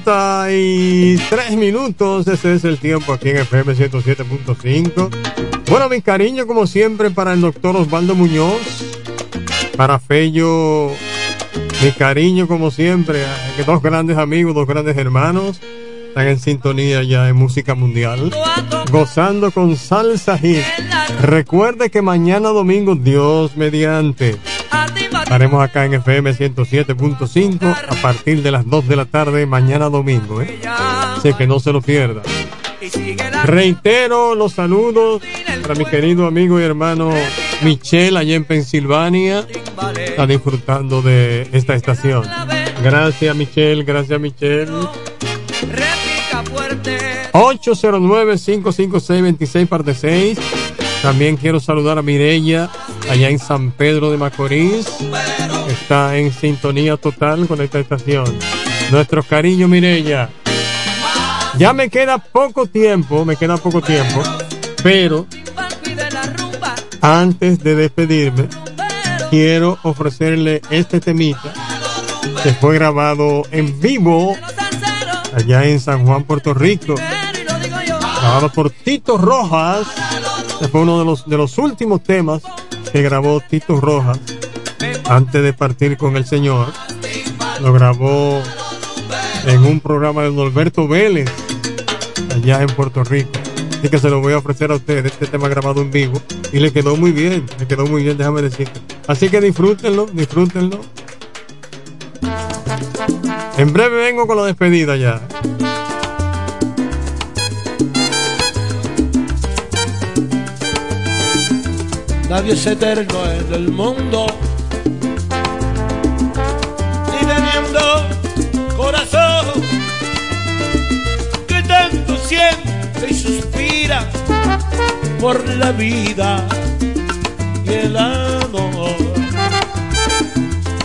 S2: 43 minutos. Ese es el tiempo aquí en FM 107.5. Bueno, mi cariño, como siempre, para el doctor Osvaldo Muñoz. Para Fello, mi cariño, como siempre. Dos grandes amigos, dos grandes hermanos. Están en sintonía ya en música mundial. Gozando con salsa hit. Recuerde que mañana domingo, Dios mediante Estaremos acá en FM 107.5 a partir de las 2 de la tarde mañana domingo. ¿eh? Así que no se lo pierda. Reitero los saludos para mi querido amigo y hermano Michelle allá en Pensilvania. Está disfrutando de esta estación. Gracias Michelle, gracias Michelle. 809-556-26 parte 6. También quiero saludar a Mireya allá en San Pedro de Macorís. Está en sintonía total con esta estación. Nuestro cariño Mireya. Ya me queda poco tiempo, me queda poco tiempo, pero antes de despedirme, quiero ofrecerle este temita que fue grabado en vivo allá en San Juan, Puerto Rico. Grabado por Tito Rojas. Fue uno de los, de los últimos temas que grabó Tito Rojas antes de partir con el Señor. Lo grabó en un programa de Norberto Vélez allá en Puerto Rico. Así que se lo voy a ofrecer a ustedes, este tema grabado en vivo. Y le quedó muy bien, le quedó muy bien, déjame decirte. Así que disfrútenlo, disfrútenlo. En breve vengo con la despedida ya.
S7: Nadie es eterno en el mundo. Y teniendo corazón que tanto siente y suspira por la vida y el amor.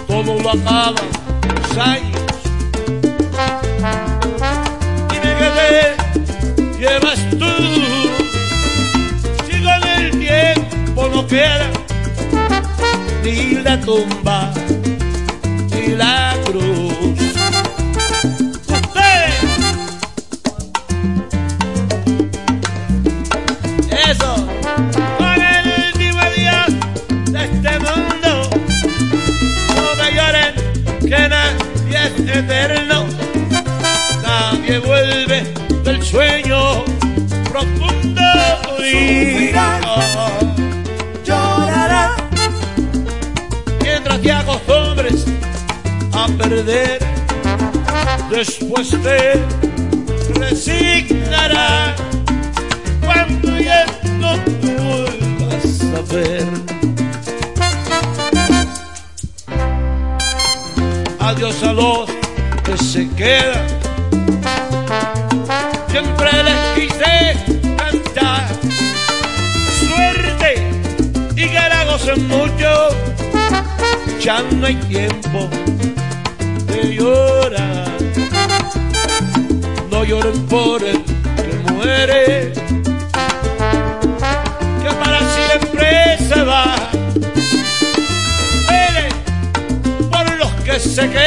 S7: Todo lo acaba los años. Dime que te llevas queda ni la tumba ni la cruz. Después te resignará cuando ya no vuelvas a ver. Adiós a los que se quedan. Siempre les quise cantar suerte y que la gocen mucho. Ya no hay tiempo de llorar. No lloren por el que muere, que para siempre se va. Vele por los que se quejen,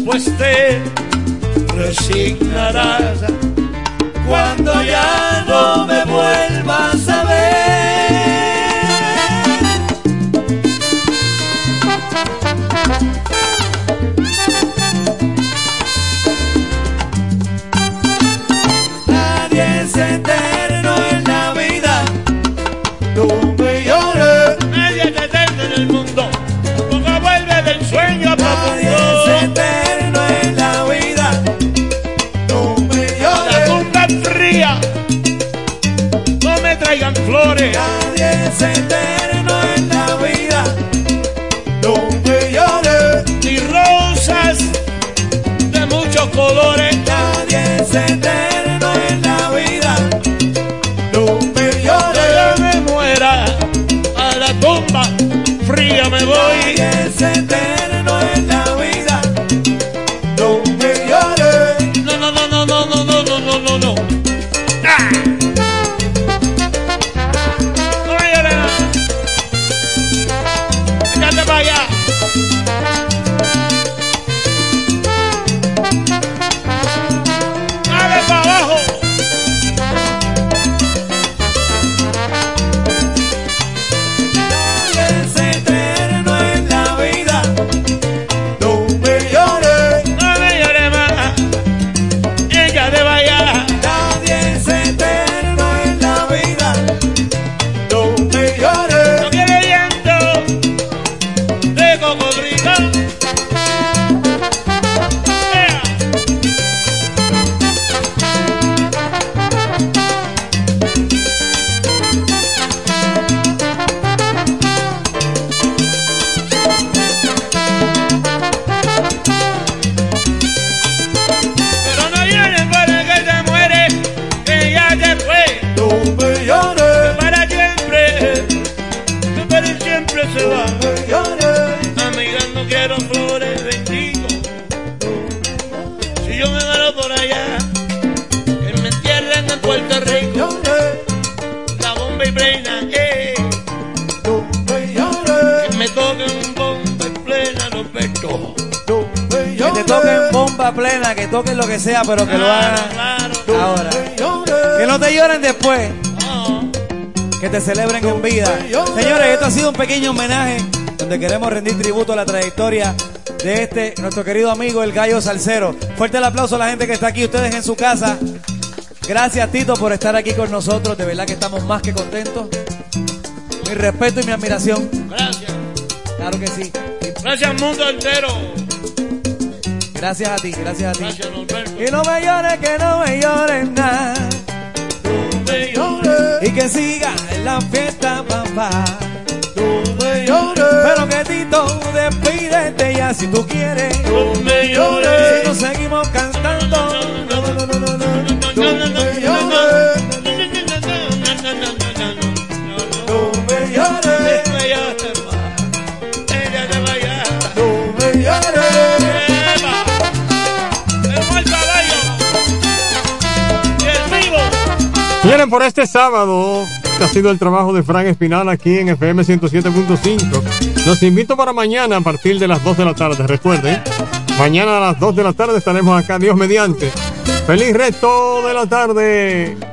S7: después te resignarás
S12: Cuando ya no me vuelvas a ver. Nadie
S7: se
S5: te plena, que toquen lo que sea, pero que lo hagan ahora. Que no te lloren después. Que te celebren en vida. Señores, esto ha sido un pequeño homenaje donde queremos rendir tributo a la trayectoria de este, nuestro querido amigo, el gallo salsero. Fuerte el aplauso a la gente que está aquí, ustedes en su casa. Gracias, Tito, por estar aquí con nosotros. De verdad que estamos más que contentos. Mi respeto y mi admiración.
S7: Gracias.
S5: Claro que sí.
S7: Gracias, mundo entero.
S5: Gracias a ti, gracias a ti.
S7: Gracias.
S5: Y no me llores, que no me llores nada.
S7: me llores.
S5: Y que siga en la fiesta, papá.
S7: me llores.
S5: Pero que Tito, despídete ya si tú quieres.
S7: No me llores.
S5: Si nos seguimos cantando. No, no, no, no, no, no.
S7: No me
S16: Por este sábado, este ha sido el trabajo de Frank Espinal aquí en FM 107.5. Los invito para mañana a partir de las 2 de la tarde. Recuerden, mañana a las 2 de la tarde estaremos acá, Dios mediante. ¡Feliz resto de la tarde!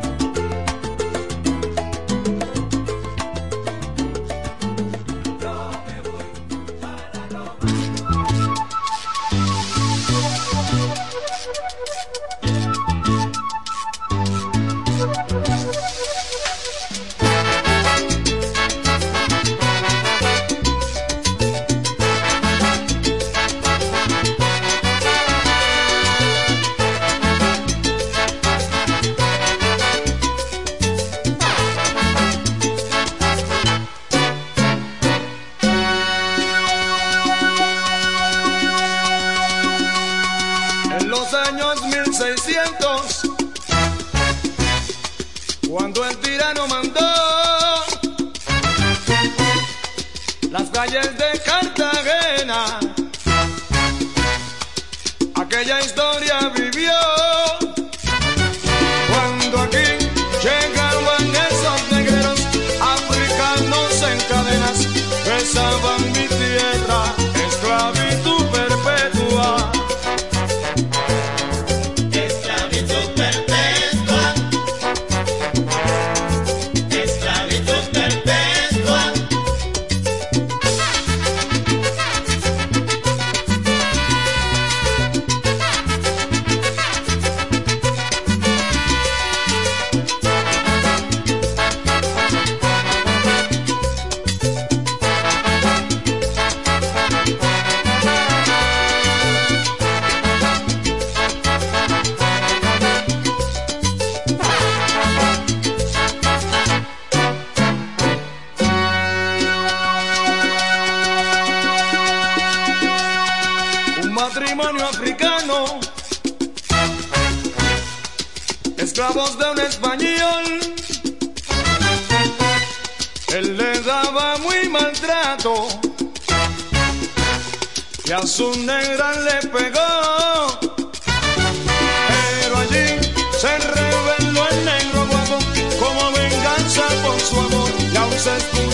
S1: cosas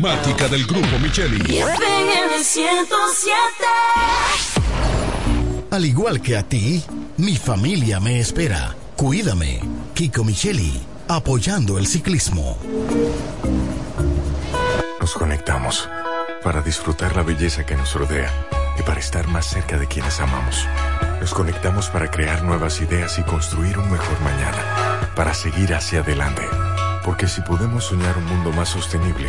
S1: emblemática del grupo Micheli.
S12: en el 107.
S8: Al igual que a ti, mi familia me espera. Cuídame. Kiko Micheli, apoyando el ciclismo.
S17: Nos conectamos para disfrutar la belleza que nos rodea y para estar más cerca de quienes amamos. Nos conectamos para crear nuevas ideas y construir un mejor mañana, para seguir hacia adelante. Porque si podemos soñar un mundo más sostenible,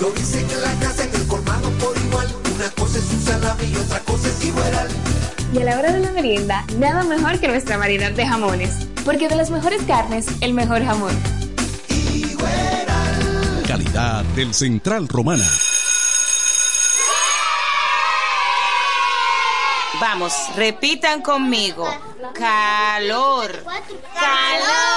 S18: Lo dicen en la casa, en el colmado por igual. Una cosa es un salami y otra cosa es igual.
S19: Y a la hora de la merienda, nada mejor que nuestra variedad de jamones. Porque de las mejores carnes, el mejor jamón.
S1: Calidad del Central Romana.
S20: Vamos, repitan conmigo. Calor. Calor.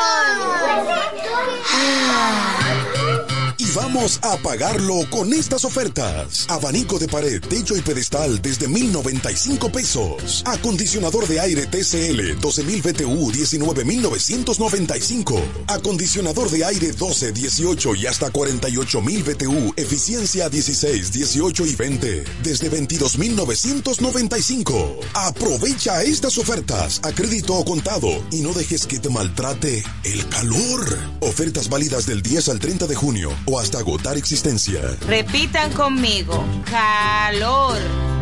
S1: Vamos a pagarlo con estas ofertas. Abanico de pared, techo y pedestal desde 1095 pesos. Acondicionador de aire TCL 12000 BTU 19995. Acondicionador de aire 12, 18 y hasta 48000 BTU, eficiencia 16, 18 y 20 desde 22995. Aprovecha estas ofertas a crédito o contado y no dejes que te maltrate el calor. Ofertas válidas del 10 al 30 de junio o hasta agotar existencia.
S20: Repitan conmigo. Calor.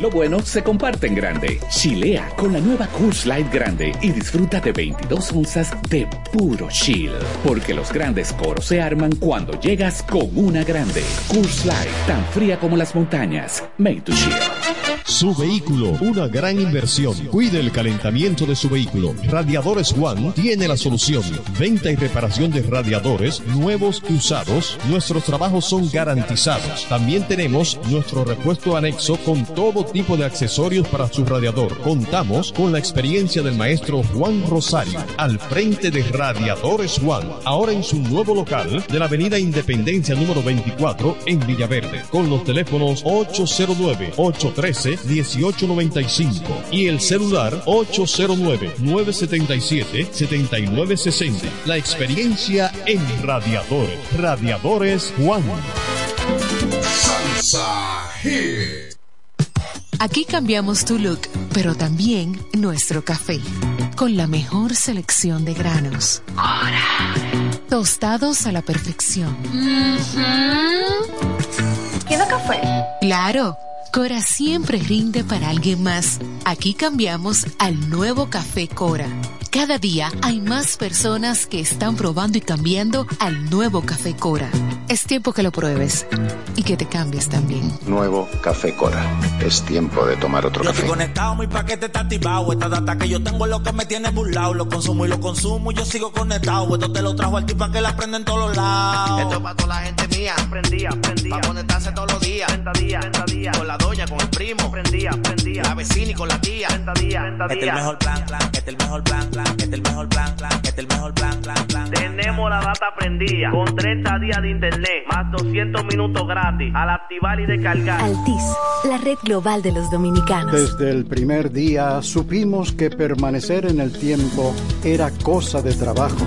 S9: Lo bueno se comparte en grande. Chilea con la nueva Coors Light Grande y disfruta de 22 onzas de puro chill. Porque los grandes coros se arman cuando llegas con una grande. Coors Light, tan fría como las montañas. Made to chill.
S21: Su vehículo, una gran inversión. Cuide el calentamiento de su vehículo. Radiadores One tiene la solución. Venta y reparación de radiadores nuevos y usados. Nuestros trabajos son garantizados. También tenemos nuestro repuesto anexo con todo tipo de accesorios para su radiador. Contamos con la experiencia del maestro Juan Rosario al frente de Radiadores One. Ahora en su nuevo local de la Avenida Independencia número 24 en Villaverde. Con los teléfonos 809 813 1895 y el celular 809-977-7960. La experiencia en radiadores. Radiadores Juan.
S1: Salsa Hit.
S22: Aquí cambiamos tu look, pero también nuestro café. Con la mejor selección de granos. Tostados a la perfección.
S19: ¿Queda café?
S22: Claro. Cora siempre rinde para alguien más. Aquí cambiamos al nuevo café Cora. Cada día hay más personas que están probando y cambiando al nuevo café Cora. Es tiempo que lo pruebes y que te cambies también.
S23: Nuevo Café Cora. Es tiempo de tomar otro
S24: Yo
S23: café.
S24: estoy conectado, mi paquete está activado. Esta data que yo tengo es lo que me tiene burlado. Lo consumo y lo consumo y yo sigo conectado. Esto te lo trajo al tipo para que la prenda en todos los lados.
S25: Esto es para toda la gente mía. Prendía, prendía. Para conectarse todos los días. 30 días, 30 días. Con la doña, con el primo. Prendía, prendía. La vecina y con la tía. 30 días, 30
S24: Este es el mejor plan, plan. Este es el mejor plan, plan. Este es el mejor plan, plan. Este es el mejor plan, plan, plan.
S25: Tenemos la data prendida. Con 30 días de internet. Más 200 minutos gratis. Al activar y descargar.
S26: Altis, la red global de los dominicanos.
S27: Desde el primer día supimos que permanecer en el tiempo era cosa de trabajo.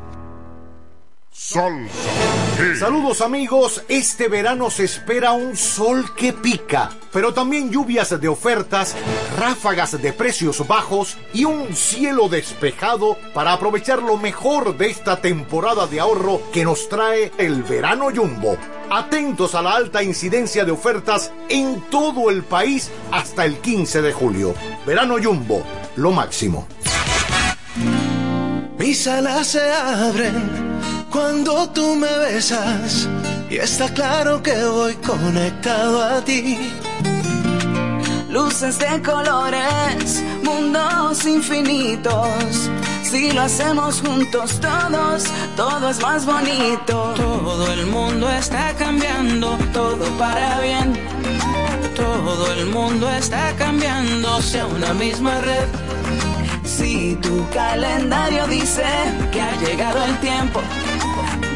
S1: Salsa.
S28: Saludos amigos, este verano se espera un sol que pica, pero también lluvias de ofertas, ráfagas de precios bajos y un cielo despejado para aprovechar lo mejor de esta temporada de ahorro que nos trae el verano Jumbo. Atentos a la alta incidencia de ofertas en todo el país hasta el 15 de julio. Verano Jumbo, lo máximo.
S16: Mis alas se abren cuando tú me besas y está claro que voy conectado a ti.
S12: Luces de colores, mundos infinitos. Si lo hacemos juntos todos, todo es más bonito. Todo el mundo está cambiando, todo para bien. Todo el mundo está cambiando, sea una misma red. Si tu calendario dice que ha llegado el tiempo,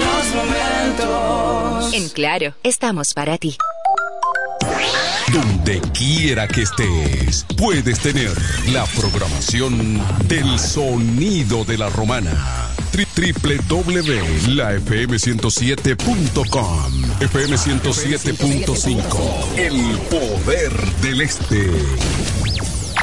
S12: Los momentos.
S14: En Claro, estamos para ti.
S1: Donde quiera que estés, puedes tener la programación del sonido de la romana. Tri- www.lafm107.com FM 107.5 El poder del este.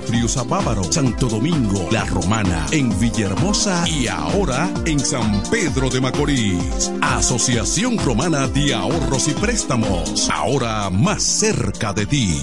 S1: Friusa Bávaro, Santo Domingo, La Romana, en Villahermosa y ahora en San Pedro de Macorís. Asociación Romana de Ahorros y Préstamos, ahora más cerca de ti.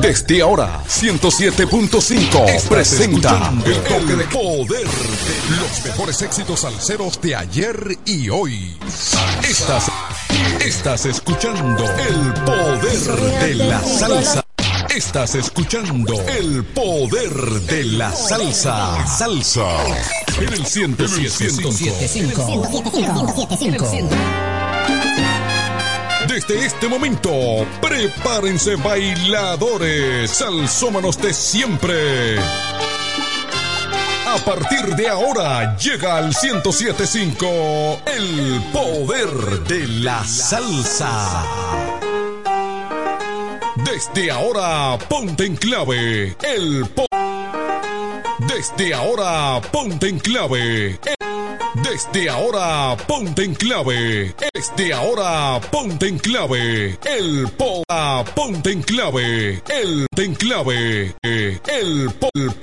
S1: Desde ahora, 107.5 presenta el toque de poder de los mejores éxitos salseros de ayer y hoy. Estás, estás escuchando el poder de la salsa. Estás escuchando el poder de la salsa. Salsa. En el 107.5. Desde este momento, prepárense bailadores, salsómanos de siempre. A partir de ahora llega al 1075 el poder de la salsa. Desde ahora, ponte en clave el po Desde ahora, ponte en clave. Desde ahora, ponte en clave. Desde ahora, ponte en clave. El po ponte en clave. El en clave. El po el po